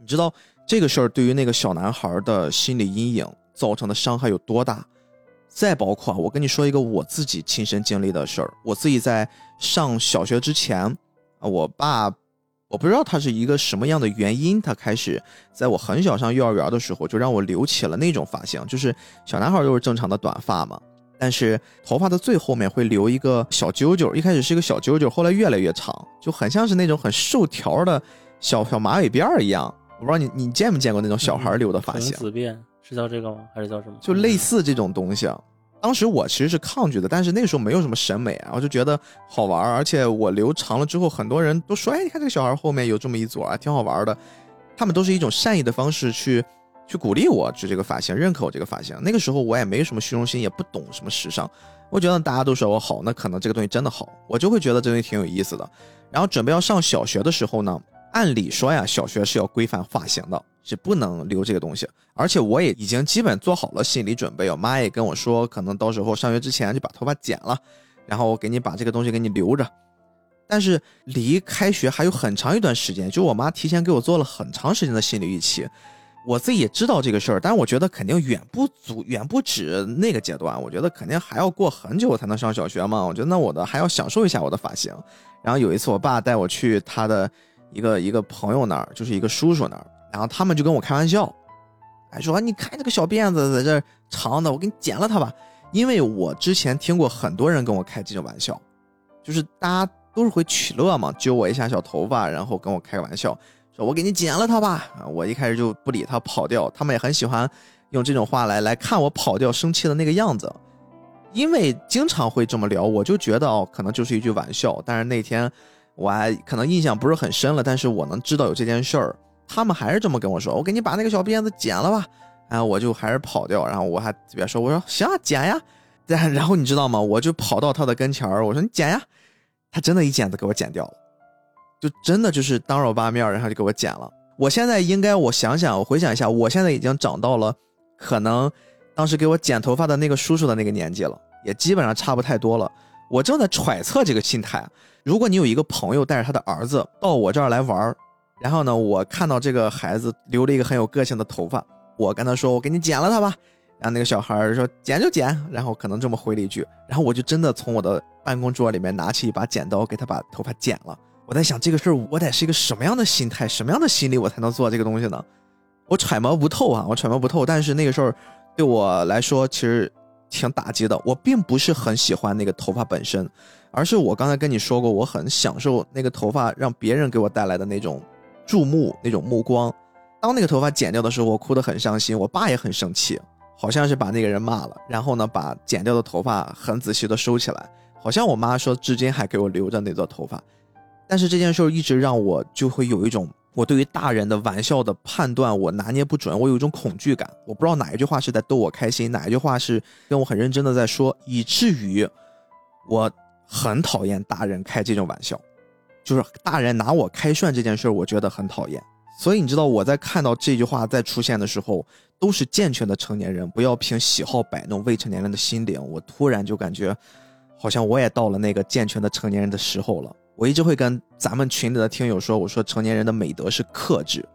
你知道这个事儿对于那个小男孩的心理阴影造成的伤害有多大？再包括我跟你说一个我自己亲身经历的事儿，我自己在上小学之前啊，我爸。我不知道他是一个什么样的原因，他开始在我很小上幼儿园的时候就让我留起了那种发型，就是小男孩都是正常的短发嘛，但是头发的最后面会留一个小揪揪，一开始是一个小揪揪，后来越来越长，就很像是那种很瘦条的小小马尾辫一样。我不知道你你见没见过那种小孩留的发型？子辫是叫这个吗？还是叫什么？就类似这种东西。当时我其实是抗拒的，但是那个时候没有什么审美啊，我就觉得好玩而且我留长了之后，很多人都说：“哎，你看这个小孩后面有这么一撮啊，挺好玩的。”他们都是一种善意的方式去去鼓励我就这个发型，认可我这个发型。那个时候我也没什么虚荣心，也不懂什么时尚，我觉得大家都说我好，那可能这个东西真的好，我就会觉得这东西挺有意思的。然后准备要上小学的时候呢，按理说呀，小学是要规范发型的，是不能留这个东西。而且我也已经基本做好了心理准备，我妈也跟我说，可能到时候上学之前就把头发剪了，然后我给你把这个东西给你留着。但是离开学还有很长一段时间，就我妈提前给我做了很长时间的心理预期。我自己也知道这个事儿，但是我觉得肯定远不足，远不止那个阶段。我觉得肯定还要过很久才能上小学嘛。我觉得那我的还要享受一下我的发型。然后有一次，我爸带我去他的一个一个朋友那儿，就是一个叔叔那儿，然后他们就跟我开玩笑，哎说你看这个小辫子在这长的，我给你剪了它吧。因为我之前听过很多人跟我开这种玩笑，就是大家都是会取乐嘛，揪我一下小头发，然后跟我开个玩笑。说我给你剪了它吧，我一开始就不理他跑掉，他们也很喜欢用这种话来来看我跑掉生气的那个样子，因为经常会这么聊，我就觉得哦，可能就是一句玩笑。但是那天我还可能印象不是很深了，但是我能知道有这件事儿，他们还是这么跟我说，我给你把那个小辫子剪了吧，然后我就还是跑掉，然后我还别说，我说行啊，剪呀，然 然后你知道吗？我就跑到他的跟前儿，我说你剪呀，他真的一剪子给我剪掉了。就真的就是当着我爸面，然后就给我剪了。我现在应该，我想想，我回想一下，我现在已经长到了可能当时给我剪头发的那个叔叔的那个年纪了，也基本上差不太多了。我正在揣测这个心态：如果你有一个朋友带着他的儿子到我这儿来玩儿然后呢，我看到这个孩子留了一个很有个性的头发，我跟他说：“我给你剪了他吧。”然后那个小孩说：“剪就剪。”然后可能这么回了一句，然后我就真的从我的办公桌里面拿起一把剪刀，给他把头发剪了。我在想这个事儿，我得是一个什么样的心态、什么样的心理，我才能做这个东西呢？我揣摩不透啊，我揣摩不透。但是那个事儿对我来说其实挺打击的。我并不是很喜欢那个头发本身，而是我刚才跟你说过，我很享受那个头发让别人给我带来的那种注目、那种目光。当那个头发剪掉的时候，我哭得很伤心，我爸也很生气，好像是把那个人骂了，然后呢，把剪掉的头发很仔细的收起来，好像我妈说至今还给我留着那撮头发。但是这件事一直让我就会有一种，我对于大人的玩笑的判断我拿捏不准，我有一种恐惧感，我不知道哪一句话是在逗我开心，哪一句话是跟我很认真的在说，以至于我很讨厌大人开这种玩笑，就是大人拿我开涮这件事儿，我觉得很讨厌。所以你知道我在看到这句话再出现的时候，都是健全的成年人，不要凭喜好摆弄未成年人的心灵。我突然就感觉，好像我也到了那个健全的成年人的时候了。我一直会跟咱们群里的听友说，我说成年人的美德是克制。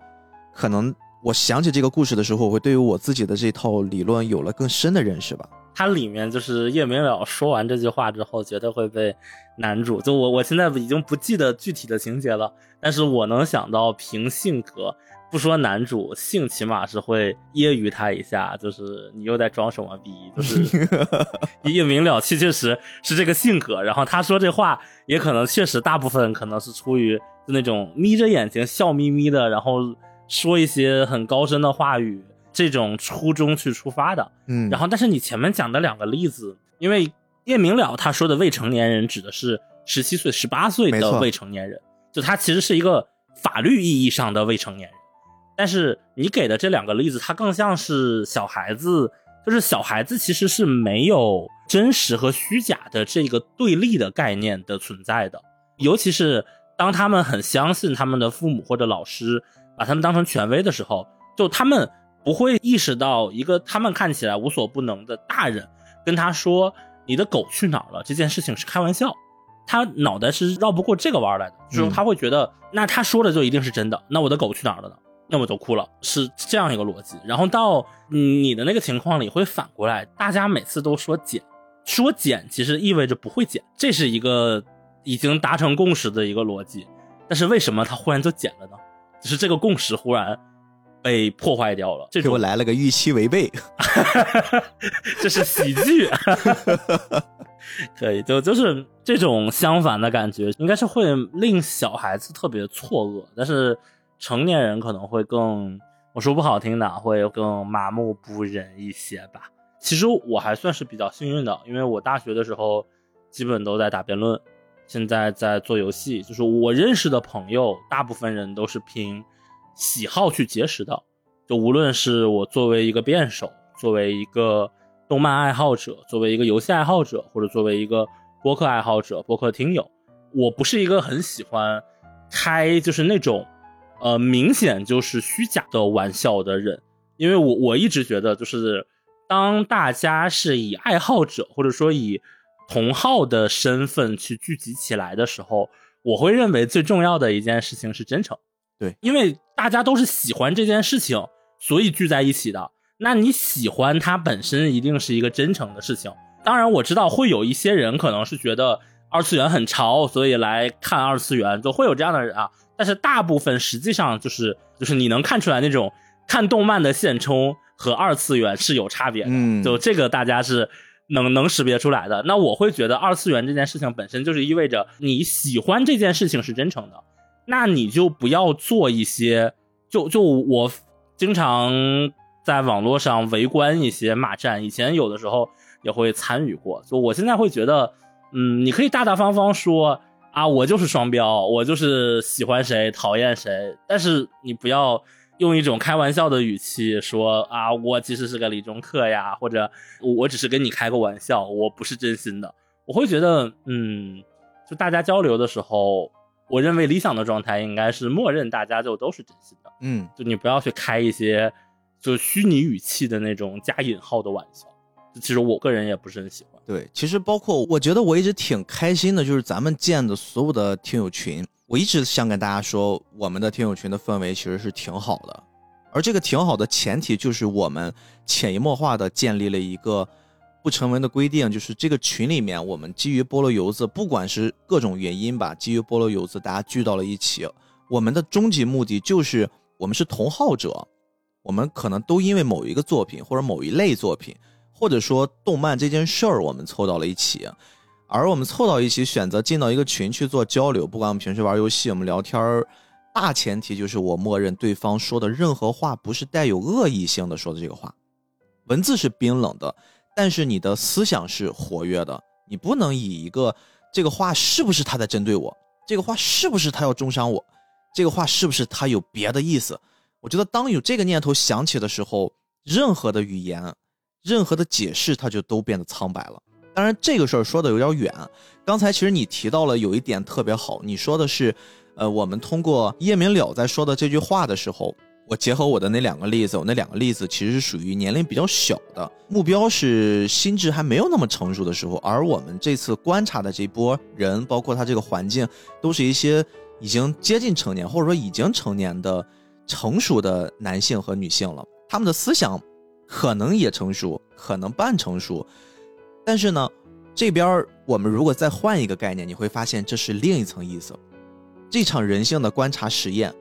可能我想起这个故事的时候，我会对于我自己的这套理论有了更深的认识吧。它里面就是叶明了说完这句话之后，绝对会被男主就我我现在已经不记得具体的情节了，但是我能想到凭性格。不说男主性，起码是会揶揄他一下，就是你又在装什么逼，就是 一明了，确确实是这个性格。然后他说这话，也可能确实大部分可能是出于就那种眯着眼睛笑眯眯的，然后说一些很高深的话语这种初衷去出发的。嗯，然后但是你前面讲的两个例子，因为叶明了他说的未成年人指的是十七岁、十八岁的未成年人，就他其实是一个法律意义上的未成年人。但是你给的这两个例子，它更像是小孩子，就是小孩子其实是没有真实和虚假的这个对立的概念的存在的。尤其是当他们很相信他们的父母或者老师，把他们当成权威的时候，就他们不会意识到一个他们看起来无所不能的大人跟他说“你的狗去哪儿了”这件事情是开玩笑，他脑袋是绕不过这个弯来的，就是他会觉得那他说的就一定是真的，那我的狗去哪儿了呢？那我就哭了，是这样一个逻辑。然后到你的那个情况里会反过来，大家每次都说减，说减其实意味着不会减，这是一个已经达成共识的一个逻辑。但是为什么他忽然就减了呢？就是这个共识忽然被破坏掉了。这给我来了个预期违背，这是喜剧，可以就就是这种相反的感觉，应该是会令小孩子特别错愕，但是。成年人可能会更，我说不好听的，会更麻木不仁一些吧。其实我还算是比较幸运的，因为我大学的时候基本都在打辩论，现在在做游戏。就是我认识的朋友，大部分人都是凭喜好去结识的。就无论是我作为一个辩手，作为一个动漫爱好者，作为一个游戏爱好者，或者作为一个播客爱好者、播客听友，我不是一个很喜欢开就是那种呃明显就是虚假的玩笑的人，因为我我一直觉得就是当大家是以爱好者或者说以同好的身份去聚集起来的时候，我会认为最重要的一件事情是真诚。对，因为大家都是喜欢这件事情，所以聚在一起的。那你喜欢它本身一定是一个真诚的事情。当然，我知道会有一些人可能是觉得二次元很潮，所以来看二次元，就会有这样的人啊。但是大部分实际上就是就是你能看出来那种看动漫的现充和二次元是有差别的，嗯就这个大家是能能识别出来的。那我会觉得二次元这件事情本身就是意味着你喜欢这件事情是真诚的，那你就不要做一些就就我经常在网络上围观一些骂战，以前有的时候也会参与过。就我现在会觉得，嗯，你可以大大方方说啊，我就是双标，我就是喜欢谁讨厌谁，但是你不要用一种开玩笑的语气说啊，我其实是个理中客呀，或者我只是跟你开个玩笑，我不是真心的。我会觉得，嗯，就大家交流的时候，我认为理想的状态应该是默认大家就都是真心的。嗯，就你不要去开一些就虚拟语气的那种加引号的玩笑。其实我个人也不是很喜欢。对，其实包括我觉得我一直挺开心的，就是咱们建的所有的听友群，我一直想跟大家说，我们的听友群的氛围其实是挺好的，而这个挺好的前提就是我们潜移默化的建立了一个不成文的规定，就是这个群里面我们基于菠萝油子，不管是各种原因吧，基于菠萝油子大家聚到了一起，我们的终极目的就是我们是同好者，我们可能都因为某一个作品或者某一类作品。或者说动漫这件事儿，我们凑到了一起，而我们凑到一起选择进到一个群去做交流，不管我们平时玩游戏，我们聊天儿，大前提就是我默认对方说的任何话不是带有恶意性的说的这个话，文字是冰冷的，但是你的思想是活跃的，你不能以一个这个话是不是他在针对我，这个话是不是他要中伤我，这个话是不是他有别的意思？我觉得当有这个念头想起的时候，任何的语言。任何的解释，它就都变得苍白了。当然，这个事儿说的有点远。刚才其实你提到了有一点特别好，你说的是，呃，我们通过叶明了在说的这句话的时候，我结合我的那两个例子，我那两个例子其实是属于年龄比较小的，目标是心智还没有那么成熟的时候，而我们这次观察的这波人，包括他这个环境，都是一些已经接近成年或者说已经成年的成熟的男性和女性了，他们的思想。可能也成熟，可能半成熟，但是呢，这边我们如果再换一个概念，你会发现这是另一层意思。这场人性的观察实验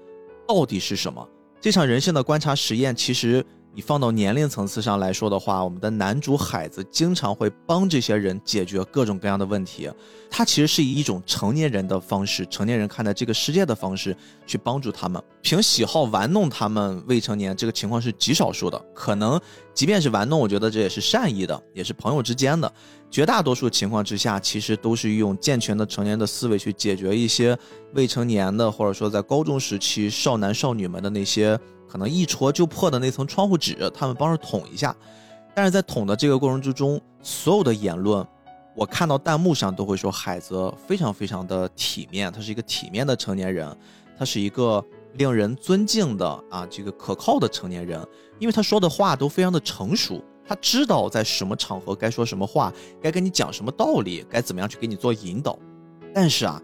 到底是什么？这场人性的观察实验，其实你放到年龄层次上来说的话，我们的男主海子经常会帮这些人解决各种各样的问题。他其实是以一种成年人的方式，成年人看待这个世界的方式去帮助他们。凭喜好玩弄他们未成年这个情况是极少数的，可能即便是玩弄，我觉得这也是善意的，也是朋友之间的。绝大多数情况之下，其实都是用健全的成年的思维去解决一些未成年的，或者说在高中时期少男少女们的那些可能一戳就破的那层窗户纸，他们帮着捅一下。但是在捅的这个过程之中，所有的言论。我看到弹幕上都会说海泽非常非常的体面，他是一个体面的成年人，他是一个令人尊敬的啊这个可靠的成年人，因为他说的话都非常的成熟，他知道在什么场合该说什么话，该跟你讲什么道理，该怎么样去给你做引导。但是啊，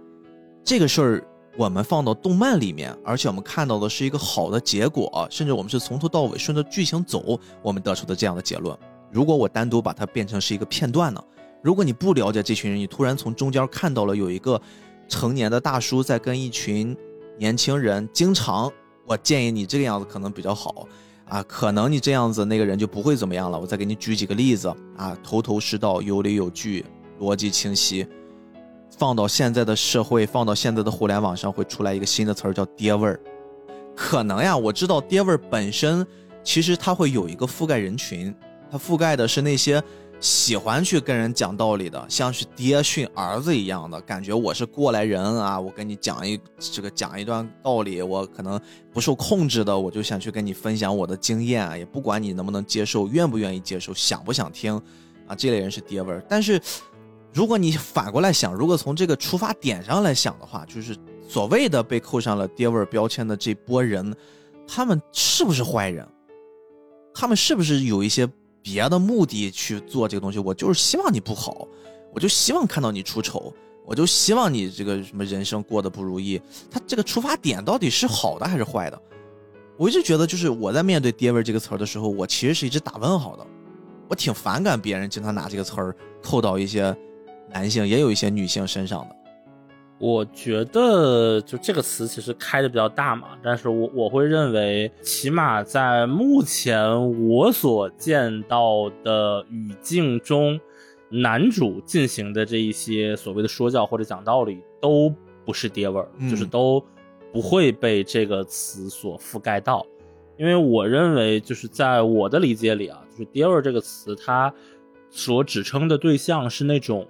这个事儿我们放到动漫里面，而且我们看到的是一个好的结果，甚至我们是从头到尾顺着剧情走，我们得出的这样的结论。如果我单独把它变成是一个片段呢？如果你不了解这群人，你突然从中间看到了有一个成年的大叔在跟一群年轻人，经常，我建议你这个样子可能比较好啊，可能你这样子那个人就不会怎么样了。我再给你举几个例子啊，头头是道，有理有据，逻辑清晰。放到现在的社会，放到现在的互联网上，会出来一个新的词儿叫爹味儿。可能呀，我知道爹味儿本身其实它会有一个覆盖人群，它覆盖的是那些。喜欢去跟人讲道理的，像是爹训儿子一样的感觉。我是过来人啊，我跟你讲一这个讲一段道理，我可能不受控制的，我就想去跟你分享我的经验啊，也不管你能不能接受，愿不愿意接受，想不想听啊，这类人是爹味儿。但是如果你反过来想，如果从这个出发点上来想的话，就是所谓的被扣上了爹味标签的这波人，他们是不是坏人？他们是不是有一些？别的目的去做这个东西，我就是希望你不好，我就希望看到你出丑，我就希望你这个什么人生过得不如意。他这个出发点到底是好的还是坏的？我一直觉得，就是我在面对“爹味”这个词儿的时候，我其实是一直打问号的。我挺反感别人经常拿这个词儿扣到一些男性，也有一些女性身上的。我觉得就这个词其实开的比较大嘛，但是我我会认为，起码在目前我所见到的语境中，男主进行的这一些所谓的说教或者讲道理，都不是爹味儿，就是都不会被这个词所覆盖到，因为我认为就是在我的理解里啊，就是爹味儿这个词，它所指称的对象是那种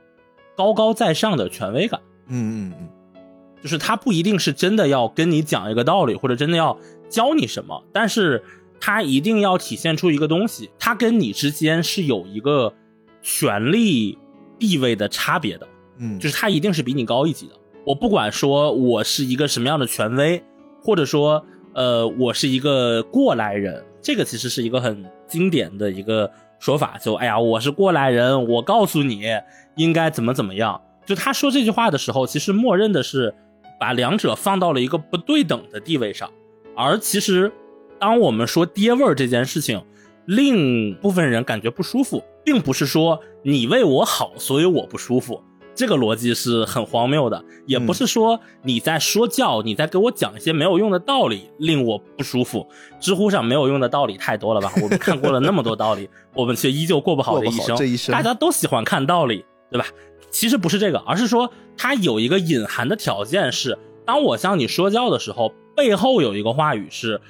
高高在上的权威感。嗯嗯嗯，就是他不一定是真的要跟你讲一个道理，或者真的要教你什么，但是他一定要体现出一个东西，他跟你之间是有一个权力地位的差别的。嗯，就是他一定是比你高一级的。我不管说我是一个什么样的权威，或者说呃我是一个过来人，这个其实是一个很经典的一个说法，就哎呀我是过来人，我告诉你应该怎么怎么样。就他说这句话的时候，其实默认的是把两者放到了一个不对等的地位上，而其实当我们说爹味儿这件事情，另部分人感觉不舒服，并不是说你为我好，所以我不舒服，这个逻辑是很荒谬的，也不是说你在说教，你在给我讲一些没有用的道理，令我不舒服。知乎上没有用的道理太多了吧？我们看过了那么多道理，我们却依旧过不好的一生。这一生，大家都喜欢看道理，对吧？其实不是这个，而是说它有一个隐含的条件是，当我向你说教的时候，背后有一个话语是，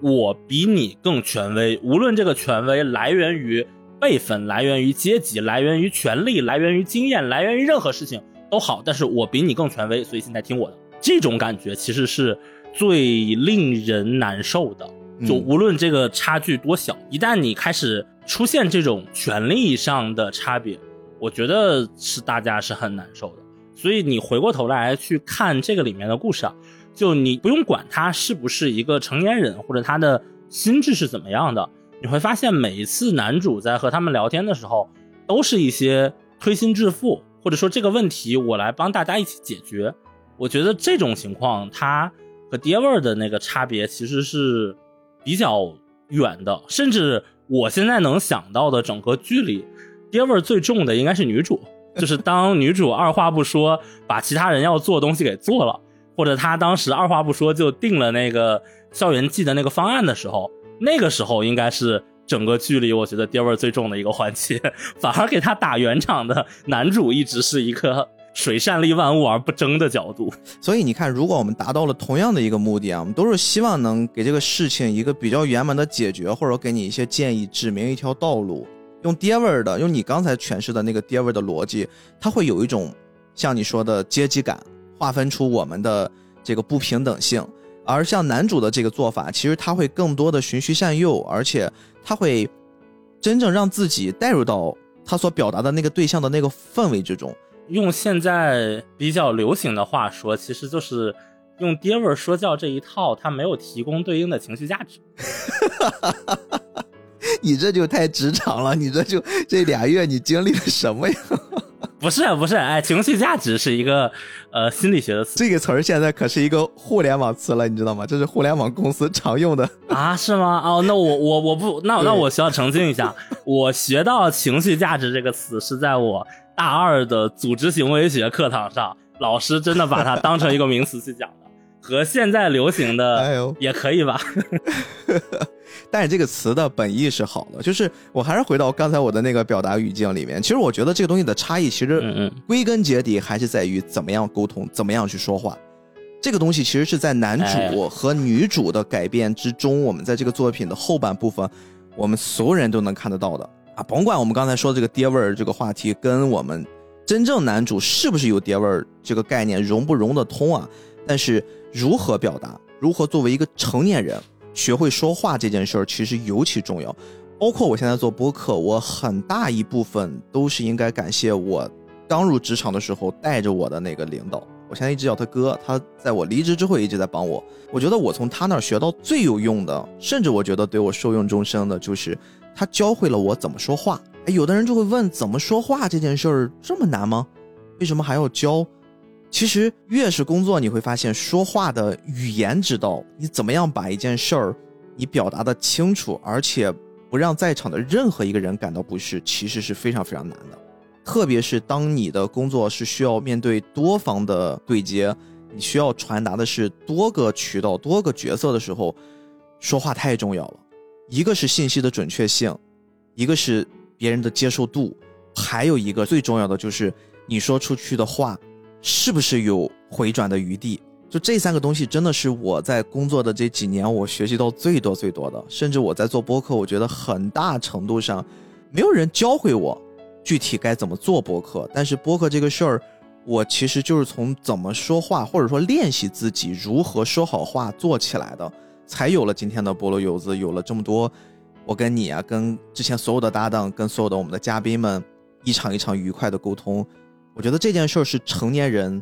我比你更权威。无论这个权威来源于辈分、来源于阶级、来源于权力、来源于经验、来源于任何事情都好，但是我比你更权威，所以现在听我的。这种感觉其实是最令人难受的。就无论这个差距多小，一旦你开始出现这种权力上的差别。我觉得是大家是很难受的，所以你回过头来去看这个里面的故事啊，就你不用管他是不是一个成年人，或者他的心智是怎么样的，你会发现每一次男主在和他们聊天的时候，都是一些推心置腹，或者说这个问题我来帮大家一起解决。我觉得这种情况，它和爹味儿的那个差别其实是比较远的，甚至我现在能想到的整个剧里。爹味儿最重的应该是女主，就是当女主二话不说把其他人要做的东西给做了，或者她当时二话不说就定了那个校园季的那个方案的时候，那个时候应该是整个剧里我觉得爹味最重的一个环节。反而给他打圆场的男主一直是一个水善利万物而不争的角度。所以你看，如果我们达到了同样的一个目的啊，我们都是希望能给这个事情一个比较圆满的解决，或者给你一些建议，指明一条道路。用爹味儿的，用你刚才诠释的那个爹味儿的逻辑，它会有一种像你说的阶级感，划分出我们的这个不平等性。而像男主的这个做法，其实他会更多的循序善诱，而且他会真正让自己带入到他所表达的那个对象的那个氛围之中。用现在比较流行的话说，其实就是用爹味儿说教这一套，他没有提供对应的情绪价值。你这就太职场了，你这就这俩月你经历了什么呀？不是不是，哎，情绪价值是一个呃心理学的词，这个词儿现在可是一个互联网词了，你知道吗？这是互联网公司常用的啊？是吗？哦，那我我我不，那那我需要澄清一下，我学到情绪价值这个词是在我大二的组织行为学课堂上，老师真的把它当成一个名词去讲的，和现在流行的 也可以吧？但是这个词的本意是好的，就是我还是回到刚才我的那个表达语境里面。其实我觉得这个东西的差异，其实归根结底还是在于怎么样沟通，怎么样去说话。这个东西其实是在男主和女主的改变之中，我们在这个作品的后半部分，我们所有人都能看得到的。啊，甭管我们刚才说的这个爹味儿这个话题，跟我们真正男主是不是有爹味儿这个概念融不融得通啊？但是如何表达，如何作为一个成年人学会说话这件事儿，其实尤其重要。包括我现在做播客，我很大一部分都是应该感谢我刚入职场的时候带着我的那个领导。我现在一直叫他哥，他在我离职之后一直在帮我。我觉得我从他那儿学到最有用的，甚至我觉得对我受用终生的，就是他教会了我怎么说话。哎，有的人就会问，怎么说话这件事儿这么难吗？为什么还要教？其实越是工作，你会发现说话的语言之道，你怎么样把一件事儿你表达的清楚，而且不让在场的任何一个人感到不适，其实是非常非常难的。特别是当你的工作是需要面对多方的对接，你需要传达的是多个渠道、多个角色的时候，说话太重要了。一个是信息的准确性，一个是别人的接受度，还有一个最重要的就是你说出去的话是不是有回转的余地。就这三个东西，真的是我在工作的这几年我学习到最多最多的。甚至我在做播客，我觉得很大程度上没有人教会我。具体该怎么做播客？但是播客这个事儿，我其实就是从怎么说话，或者说练习自己如何说好话做起来的，才有了今天的菠萝油子，有了这么多我跟你啊，跟之前所有的搭档，跟所有的我们的嘉宾们一场一场愉快的沟通。我觉得这件事儿是成年人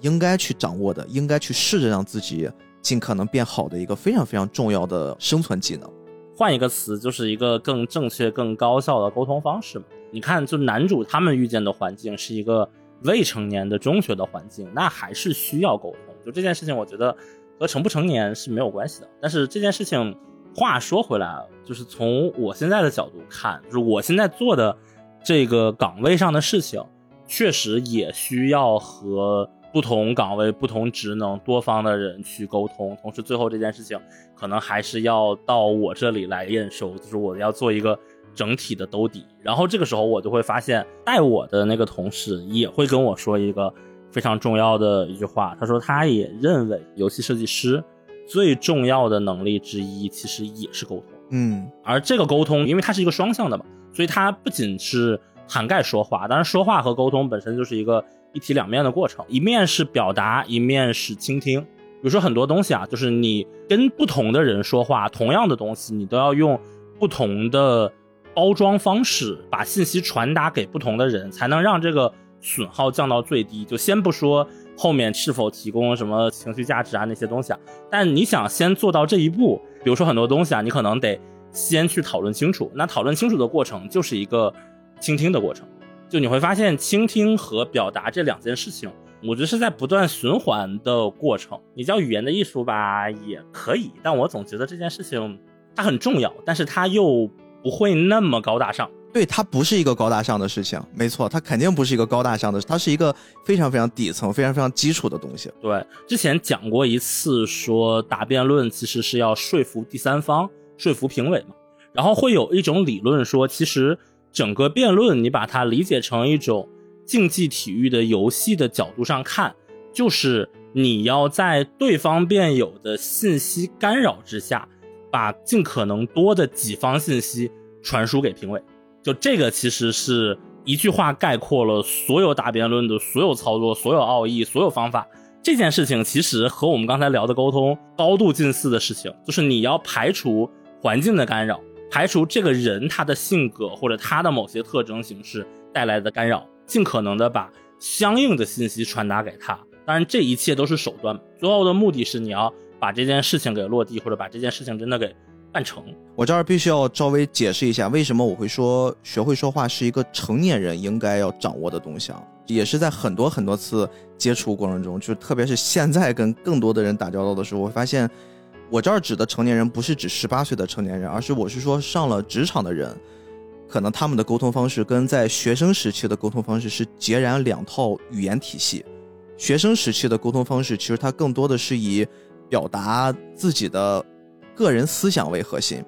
应该去掌握的，应该去试着让自己尽可能变好的一个非常非常重要的生存技能。换一个词，就是一个更正确、更高效的沟通方式嘛。你看，就男主他们遇见的环境是一个未成年的中学的环境，那还是需要沟通。就这件事情，我觉得和成不成年是没有关系的。但是这件事情，话说回来，就是从我现在的角度看，就是我现在做的这个岗位上的事情，确实也需要和不同岗位、不同职能、多方的人去沟通。同时，最后这件事情可能还是要到我这里来验收，就是我要做一个。整体的兜底，然后这个时候我就会发现，带我的那个同事也会跟我说一个非常重要的一句话，他说他也认为游戏设计师最重要的能力之一其实也是沟通，嗯，而这个沟通，因为它是一个双向的嘛，所以它不仅是涵盖说话，当然说话和沟通本身就是一个一体两面的过程，一面是表达，一面是倾听。比如说很多东西啊，就是你跟不同的人说话，同样的东西，你都要用不同的。包装方式把信息传达给不同的人，才能让这个损耗降到最低。就先不说后面是否提供什么情绪价值啊那些东西啊，但你想先做到这一步，比如说很多东西啊，你可能得先去讨论清楚。那讨论清楚的过程就是一个倾听的过程。就你会发现，倾听和表达这两件事情，我觉得是在不断循环的过程。你叫语言的艺术吧，也可以，但我总觉得这件事情它很重要，但是它又。不会那么高大上，对，它不是一个高大上的事情，没错，它肯定不是一个高大上的，它是一个非常非常底层、非常非常基础的东西。对，之前讲过一次，说答辩论其实是要说服第三方、说服评委嘛，然后会有一种理论说，其实整个辩论你把它理解成一种竞技体育的游戏的角度上看，就是你要在对方辩友的信息干扰之下。把尽可能多的己方信息传输给评委，就这个其实是一句话概括了所有答辩论的所有操作、所有奥义、所有方法。这件事情其实和我们刚才聊的沟通高度近似的事情，就是你要排除环境的干扰，排除这个人他的性格或者他的某些特征形式带来的干扰，尽可能的把相应的信息传达给他。当然，这一切都是手段，最后的目的是你要。把这件事情给落地，或者把这件事情真的给办成。我这儿必须要稍微解释一下，为什么我会说学会说话是一个成年人应该要掌握的东西啊？也是在很多很多次接触过程中，就特别是现在跟更多的人打交道的时候，我发现我这儿指的成年人不是指十八岁的成年人，而是我是说上了职场的人，可能他们的沟通方式跟在学生时期的沟通方式是截然两套语言体系。学生时期的沟通方式，其实它更多的是以表达自己的个人思想为核心，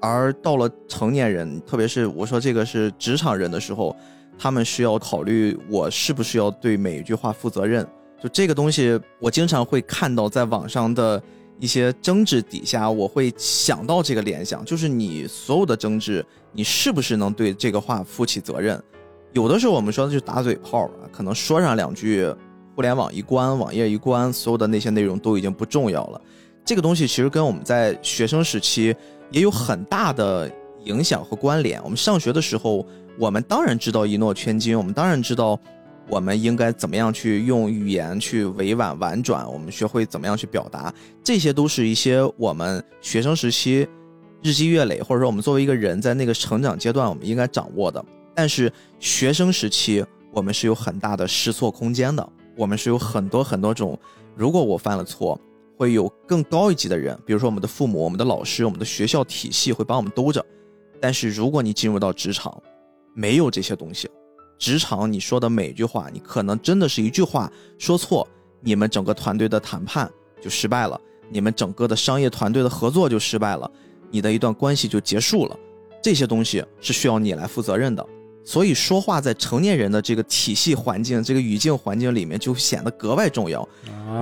而到了成年人，特别是我说这个是职场人的时候，他们需要考虑我是不是要对每一句话负责任。就这个东西，我经常会看到在网上的一些争执底下，我会想到这个联想，就是你所有的争执，你是不是能对这个话负起责任？有的时候我们说的就是打嘴炮啊，可能说上两句，互联网一关，网页一关，所有的那些内容都已经不重要了。这个东西其实跟我们在学生时期也有很大的影响和关联。我们上学的时候，我们当然知道一诺千金，我们当然知道。我们应该怎么样去用语言去委婉婉转？我们学会怎么样去表达？这些都是一些我们学生时期日积月累，或者说我们作为一个人在那个成长阶段，我们应该掌握的。但是学生时期我们是有很大的试错空间的，我们是有很多很多种。如果我犯了错，会有更高一级的人，比如说我们的父母、我们的老师、我们的学校体系会帮我们兜着。但是如果你进入到职场，没有这些东西。职场你说的每一句话，你可能真的是一句话说错，你们整个团队的谈判就失败了，你们整个的商业团队的合作就失败了，你的一段关系就结束了。这些东西是需要你来负责任的。所以说话在成年人的这个体系环境、这个语境环境里面就显得格外重要。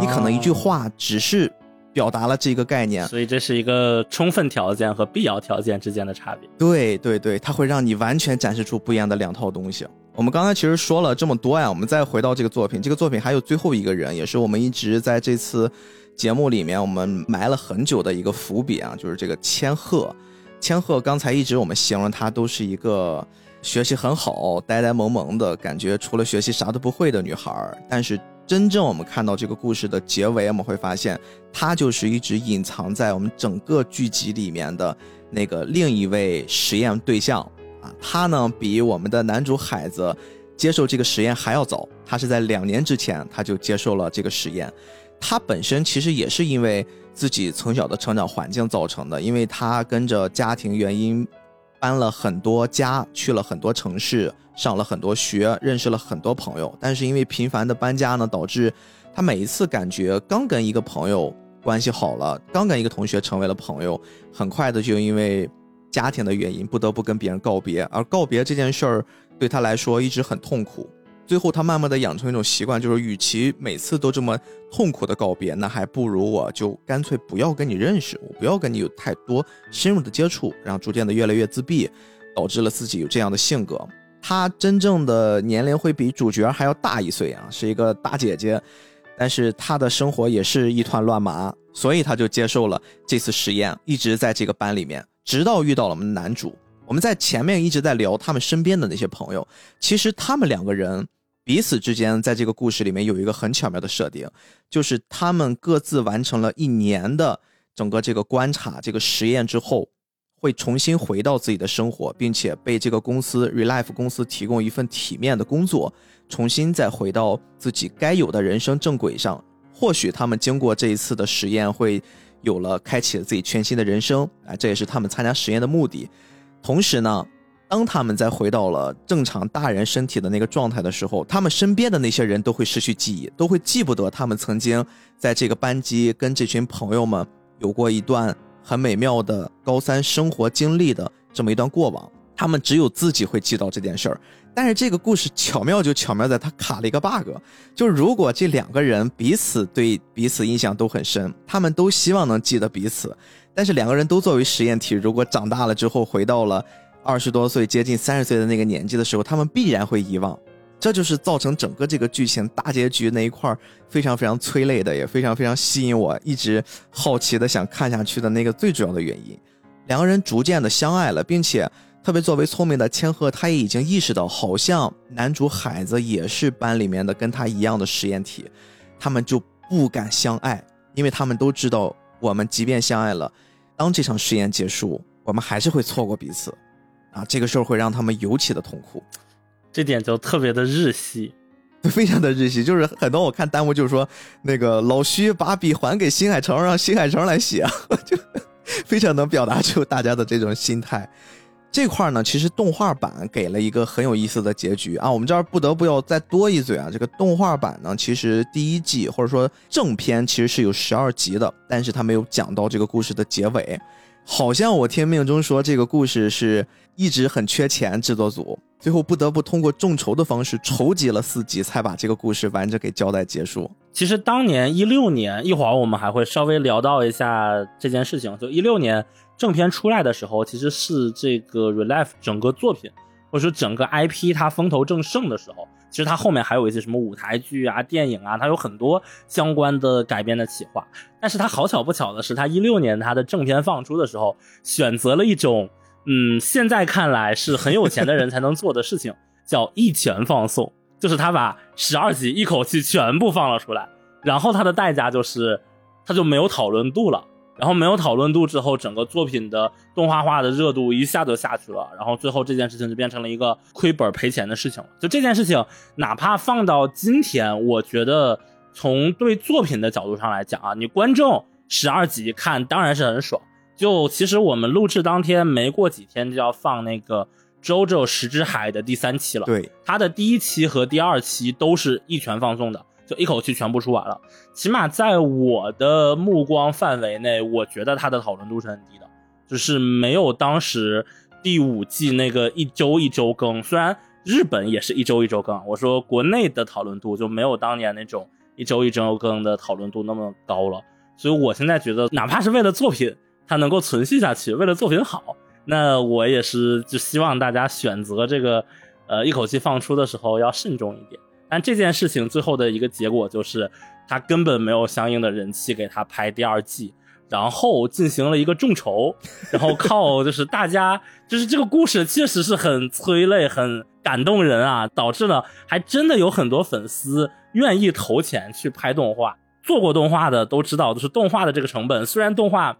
你可能一句话只是表达了这个概念，所以这是一个充分条件和必要条件之间的差别。对对对，它会让你完全展示出不一样的两套东西。我们刚才其实说了这么多呀，我们再回到这个作品，这个作品还有最后一个人，也是我们一直在这次节目里面我们埋了很久的一个伏笔啊，就是这个千鹤。千鹤刚才一直我们形容她都是一个学习很好、呆呆萌萌的感觉，除了学习啥都不会的女孩。但是真正我们看到这个故事的结尾，我们会发现她就是一直隐藏在我们整个剧集里面的那个另一位实验对象。啊，他呢比我们的男主海子接受这个实验还要早，他是在两年之前他就接受了这个实验。他本身其实也是因为自己从小的成长环境造成的，因为他跟着家庭原因搬了很多家，去了很多城市，上了很多学，认识了很多朋友。但是因为频繁的搬家呢，导致他每一次感觉刚跟一个朋友关系好了，刚跟一个同学成为了朋友，很快的就因为。家庭的原因不得不跟别人告别，而告别这件事儿对他来说一直很痛苦。最后他慢慢的养成一种习惯，就是与其每次都这么痛苦的告别，那还不如我就干脆不要跟你认识，我不要跟你有太多深入的接触，然后逐渐的越来越自闭，导致了自己有这样的性格。他真正的年龄会比主角还要大一岁啊，是一个大姐姐，但是他的生活也是一团乱麻，所以他就接受了这次实验，一直在这个班里面。直到遇到了我们的男主，我们在前面一直在聊他们身边的那些朋友。其实他们两个人彼此之间在这个故事里面有一个很巧妙的设定，就是他们各自完成了一年的整个这个观察、这个实验之后，会重新回到自己的生活，并且被这个公司 Relife 公司提供一份体面的工作，重新再回到自己该有的人生正轨上。或许他们经过这一次的实验会。有了开启了自己全新的人生啊，这也是他们参加实验的目的。同时呢，当他们再回到了正常大人身体的那个状态的时候，他们身边的那些人都会失去记忆，都会记不得他们曾经在这个班级跟这群朋友们有过一段很美妙的高三生活经历的这么一段过往。他们只有自己会记到这件事儿。但是这个故事巧妙就巧妙在它卡了一个 bug，就如果这两个人彼此对彼此印象都很深，他们都希望能记得彼此，但是两个人都作为实验体，如果长大了之后回到了二十多岁接近三十岁的那个年纪的时候，他们必然会遗忘，这就是造成整个这个剧情大结局那一块非常非常催泪的，也非常非常吸引我一直好奇的想看下去的那个最主要的原因。两个人逐渐的相爱了，并且。特别作为聪明的千鹤，他也已经意识到，好像男主海子也是班里面的跟他一样的实验体，他们就不敢相爱，因为他们都知道，我们即便相爱了，当这场实验结束，我们还是会错过彼此，啊，这个事儿会让他们尤其的痛苦，这点就特别的日系，非常的日系，就是很多我看弹幕就是说，那个老徐把笔还给新海诚，让新海诚来写啊，就非常能表达出大家的这种心态。这块呢，其实动画版给了一个很有意思的结局啊。我们这儿不得不要再多一嘴啊。这个动画版呢，其实第一季或者说正片其实是有十二集的，但是他没有讲到这个故事的结尾。好像我听命中说，这个故事是一直很缺钱，制作组最后不得不通过众筹的方式筹集了四集，才把这个故事完整给交代结束。其实当年一六年，一会儿我们还会稍微聊到一下这件事情。就一六年正片出来的时候，其实是这个 Relife 整个作品或者说整个 IP 它风头正盛的时候。其实它后面还有一些什么舞台剧啊、电影啊，它有很多相关的改编的企划。但是它好巧不巧的是，它一六年它的正片放出的时候，选择了一种嗯，现在看来是很有钱的人才能做的事情，叫一拳放送。就是他把十二集一口气全部放了出来，然后它的代价就是，它就没有讨论度了。然后没有讨论度之后，整个作品的动画化的热度一下就下去了。然后最后这件事情就变成了一个亏本赔钱的事情了。就这件事情，哪怕放到今天，我觉得从对作品的角度上来讲啊，你观众十二集看当然是很爽。就其实我们录制当天没过几天就要放那个《JoJo 十之海》的第三期了。对，它的第一期和第二期都是一拳放送的。就一口气全部出完了，起码在我的目光范围内，我觉得它的讨论度是很低的，就是没有当时第五季那个一周一周更。虽然日本也是一周一周更，我说国内的讨论度就没有当年那种一周一周更的讨论度那么高了。所以我现在觉得，哪怕是为了作品它能够存续下去，为了作品好，那我也是就希望大家选择这个呃一口气放出的时候要慎重一点。但这件事情最后的一个结果就是，他根本没有相应的人气给他拍第二季，然后进行了一个众筹，然后靠就是大家就是这个故事确实是很催泪、很感动人啊，导致呢还真的有很多粉丝愿意投钱去拍动画。做过动画的都知道，就是动画的这个成本，虽然动画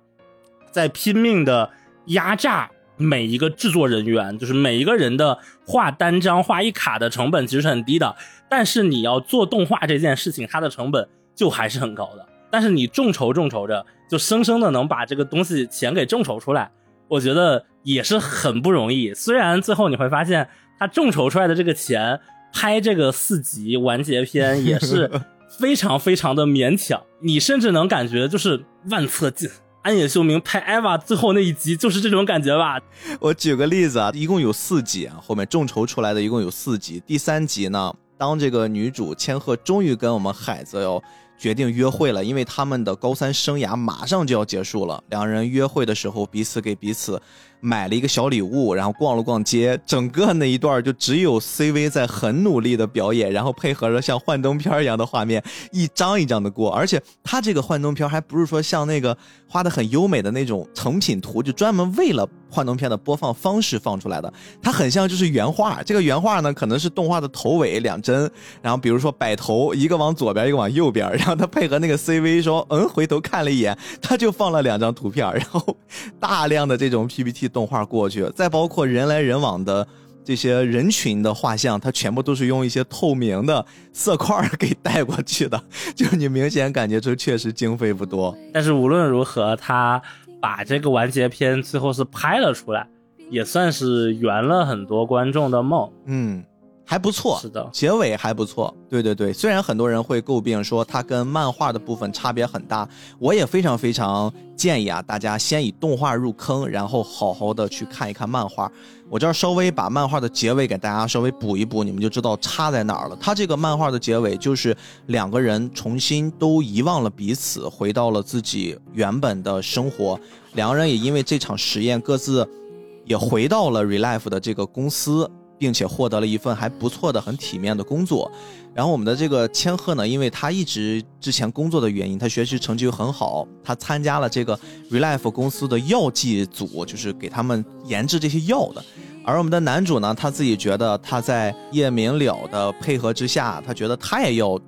在拼命的压榨。每一个制作人员，就是每一个人的画单张、画一卡的成本其实是很低的，但是你要做动画这件事情，它的成本就还是很高的。但是你众筹众筹着，就生生的能把这个东西钱给众筹出来，我觉得也是很不容易。虽然最后你会发现，他众筹出来的这个钱拍这个四集完结篇也是非常非常的勉强，你甚至能感觉就是万策尽。安野秀明拍艾娃最后那一集就是这种感觉吧。我举个例子啊，一共有四集啊，后面众筹出来的一共有四集。第三集呢，当这个女主千鹤终于跟我们海子要决定约会了，因为他们的高三生涯马上就要结束了。两人约会的时候，彼此给彼此。买了一个小礼物，然后逛了逛街，整个那一段就只有 CV 在很努力的表演，然后配合着像幻灯片一样的画面，一张一张的过。而且他这个幻灯片还不是说像那个画的很优美的那种成品图，就专门为了幻灯片的播放方式放出来的。它很像就是原画，这个原画呢可能是动画的头尾两帧，然后比如说摆头，一个往左边，一个往右边，然后他配合那个 CV 说 嗯，回头看了一眼，他就放了两张图片，然后大量的这种 PPT。动画过去，再包括人来人往的这些人群的画像，它全部都是用一些透明的色块给带过去的，就你明显感觉出确实经费不多。但是无论如何，他把这个完结篇最后是拍了出来，也算是圆了很多观众的梦。嗯。还不错，是的，结尾还不错。对对对，虽然很多人会诟病说它跟漫画的部分差别很大，我也非常非常建议啊，大家先以动画入坑，然后好好的去看一看漫画。我这儿稍微把漫画的结尾给大家稍微补一补，你们就知道差在哪儿了。它这个漫画的结尾就是两个人重新都遗忘了彼此，回到了自己原本的生活。两个人也因为这场实验，各自也回到了 Relife 的这个公司。并且获得了一份还不错的、很体面的工作。然后我们的这个千鹤呢，因为他一直之前工作的原因，他学习成绩又很好，他参加了这个 Relife 公司的药剂组，就是给他们研制这些药的。而我们的男主呢，他自己觉得他在叶明了的配合之下，他觉得他也要。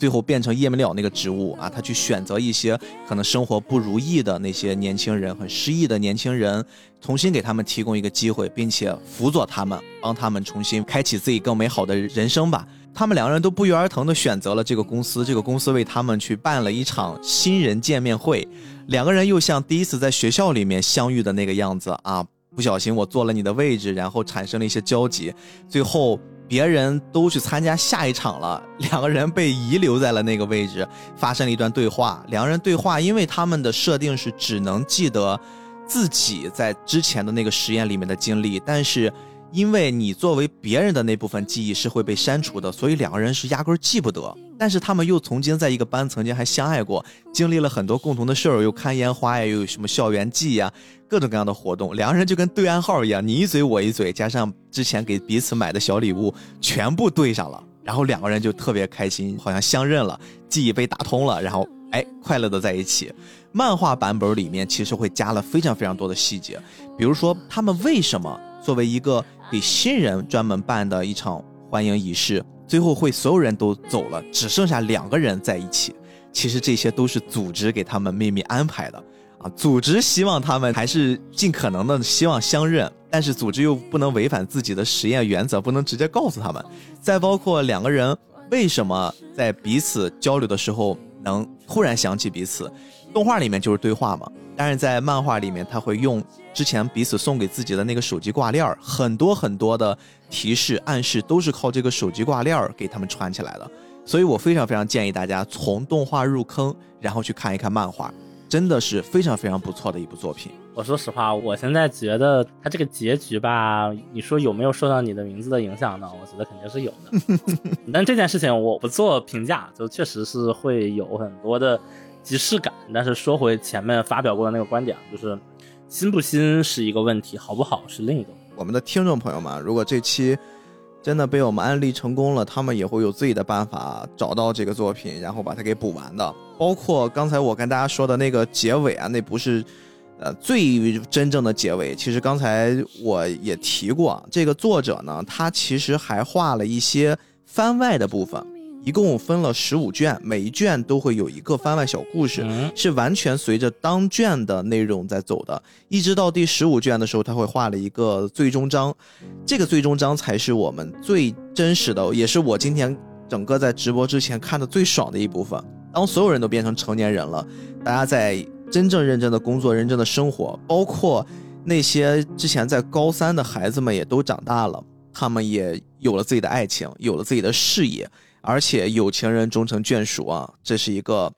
最后变成叶明了那个职务啊，他去选择一些可能生活不如意的那些年轻人，很失意的年轻人，重新给他们提供一个机会，并且辅佐他们，帮他们重新开启自己更美好的人生吧。他们两个人都不约而同的选择了这个公司，这个公司为他们去办了一场新人见面会，两个人又像第一次在学校里面相遇的那个样子啊，不小心我坐了你的位置，然后产生了一些交集，最后。别人都去参加下一场了，两个人被遗留在了那个位置，发生了一段对话。两个人对话，因为他们的设定是只能记得自己在之前的那个实验里面的经历，但是因为你作为别人的那部分记忆是会被删除的，所以两个人是压根儿记不得。但是他们又曾经在一个班，曾经还相爱过，经历了很多共同的事儿，又看烟花呀，又有什么校园季呀，各种各样的活动。两个人就跟对暗号一样，你一嘴我一嘴，加上之前给彼此买的小礼物，全部对上了。然后两个人就特别开心，好像相认了，记忆被打通了，然后哎，快乐的在一起。漫画版本里面其实会加了非常非常多的细节，比如说他们为什么作为一个给新人专门办的一场欢迎仪式，最后会所有人都走了，只剩下两个人在一起。其实这些都是组织给他们秘密安排的啊，组织希望他们还是尽可能的希望相认，但是组织又不能违反自己的实验原则，不能直接告诉他们。再包括两个人为什么在彼此交流的时候能忽然想起彼此。动画里面就是对话嘛，但是在漫画里面，他会用之前彼此送给自己的那个手机挂链儿，很多很多的提示暗示都是靠这个手机挂链儿给他们串起来的。所以我非常非常建议大家从动画入坑，然后去看一看漫画，真的是非常非常不错的一部作品。我说实话，我现在觉得它这个结局吧，你说有没有受到你的名字的影响呢？我觉得肯定是有的。但这件事情我不做评价，就确实是会有很多的。即视感，但是说回前面发表过的那个观点，就是新不新是一个问题，好不好是另一个。我们的听众朋友们，如果这期真的被我们安利成功了，他们也会有自己的办法找到这个作品，然后把它给补完的。包括刚才我跟大家说的那个结尾啊，那不是呃最真正的结尾。其实刚才我也提过，这个作者呢，他其实还画了一些番外的部分。一共分了十五卷，每一卷都会有一个番外小故事，是完全随着当卷的内容在走的。一直到第十五卷的时候，他会画了一个最终章，这个最终章才是我们最真实的，也是我今天整个在直播之前看的最爽的一部分。当所有人都变成成年人了，大家在真正认真的工作、认真的生活，包括那些之前在高三的孩子们也都长大了，他们也有了自己的爱情，有了自己的事业。而且有情人终成眷属啊，这是一个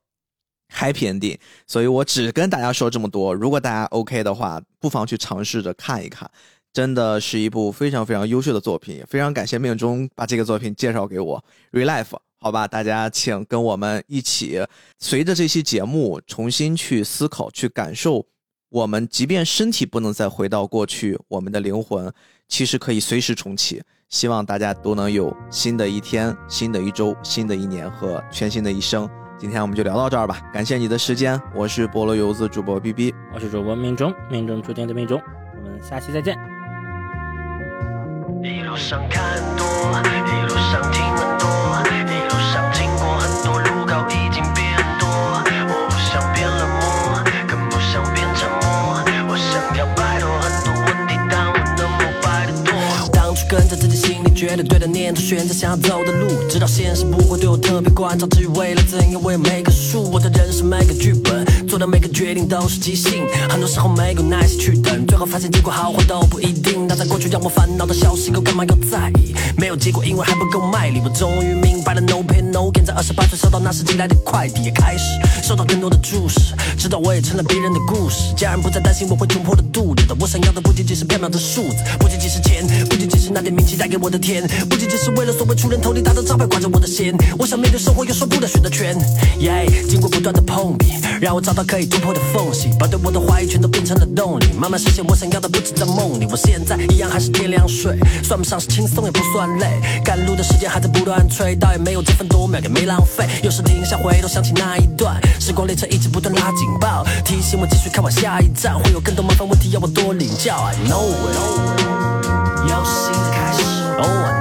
happy ending，所以我只跟大家说这么多。如果大家 OK 的话，不妨去尝试着看一看，真的是一部非常非常优秀的作品。也非常感谢命中把这个作品介绍给我。Relife，好吧，大家请跟我们一起，随着这期节目重新去思考、去感受。我们即便身体不能再回到过去，我们的灵魂其实可以随时重启。希望大家都能有新的一天、新的一周、新的一年和全新的一生。今天我们就聊到这儿吧，感谢你的时间，我是菠萝油子主播 B B，我是主播命中，命中注定的命中，我们下期再见。一路上看多，一路上听很觉得对的念头，选择想要走的路，直到现实不会对我特别关照。至于未来怎样，我有每棵树，我的人生每个剧本，做的每个决定都是即兴。很多时候没有耐心去等，最后发现结果好坏都不一定。那在过去让我烦恼的小事，我干嘛要在意？没有结果，因为还不够卖力。我终于明白了，no pain no gain。在二十八岁收到那时寄来的快递，也开始收到更多的注视，直到我也成了别人的故事。家人不再担心我会穷破了肚子的，我想要的不仅仅是漂亮的数字，不仅仅是钱，不仅仅是那点名气带给我的甜。不仅仅是为了所谓出人头地大的招牌挂着我的弦，我想面对生活又说不的选择权。耶，经过不断的碰壁，让我找到可以突破的缝隙，把对我的怀疑全都变成了动力，慢慢实现我想要的，不止在梦里。我现在一样还是天亮睡，算不上是轻松也不算累，赶路的时间还在不断催，倒也没有这分多秒也没浪费。有时停下回头想起那一段，时光列车一直不断拉警报，提醒我继续开往下一站，会有更多麻烦问题要我多领教。I know it，又是新的开始。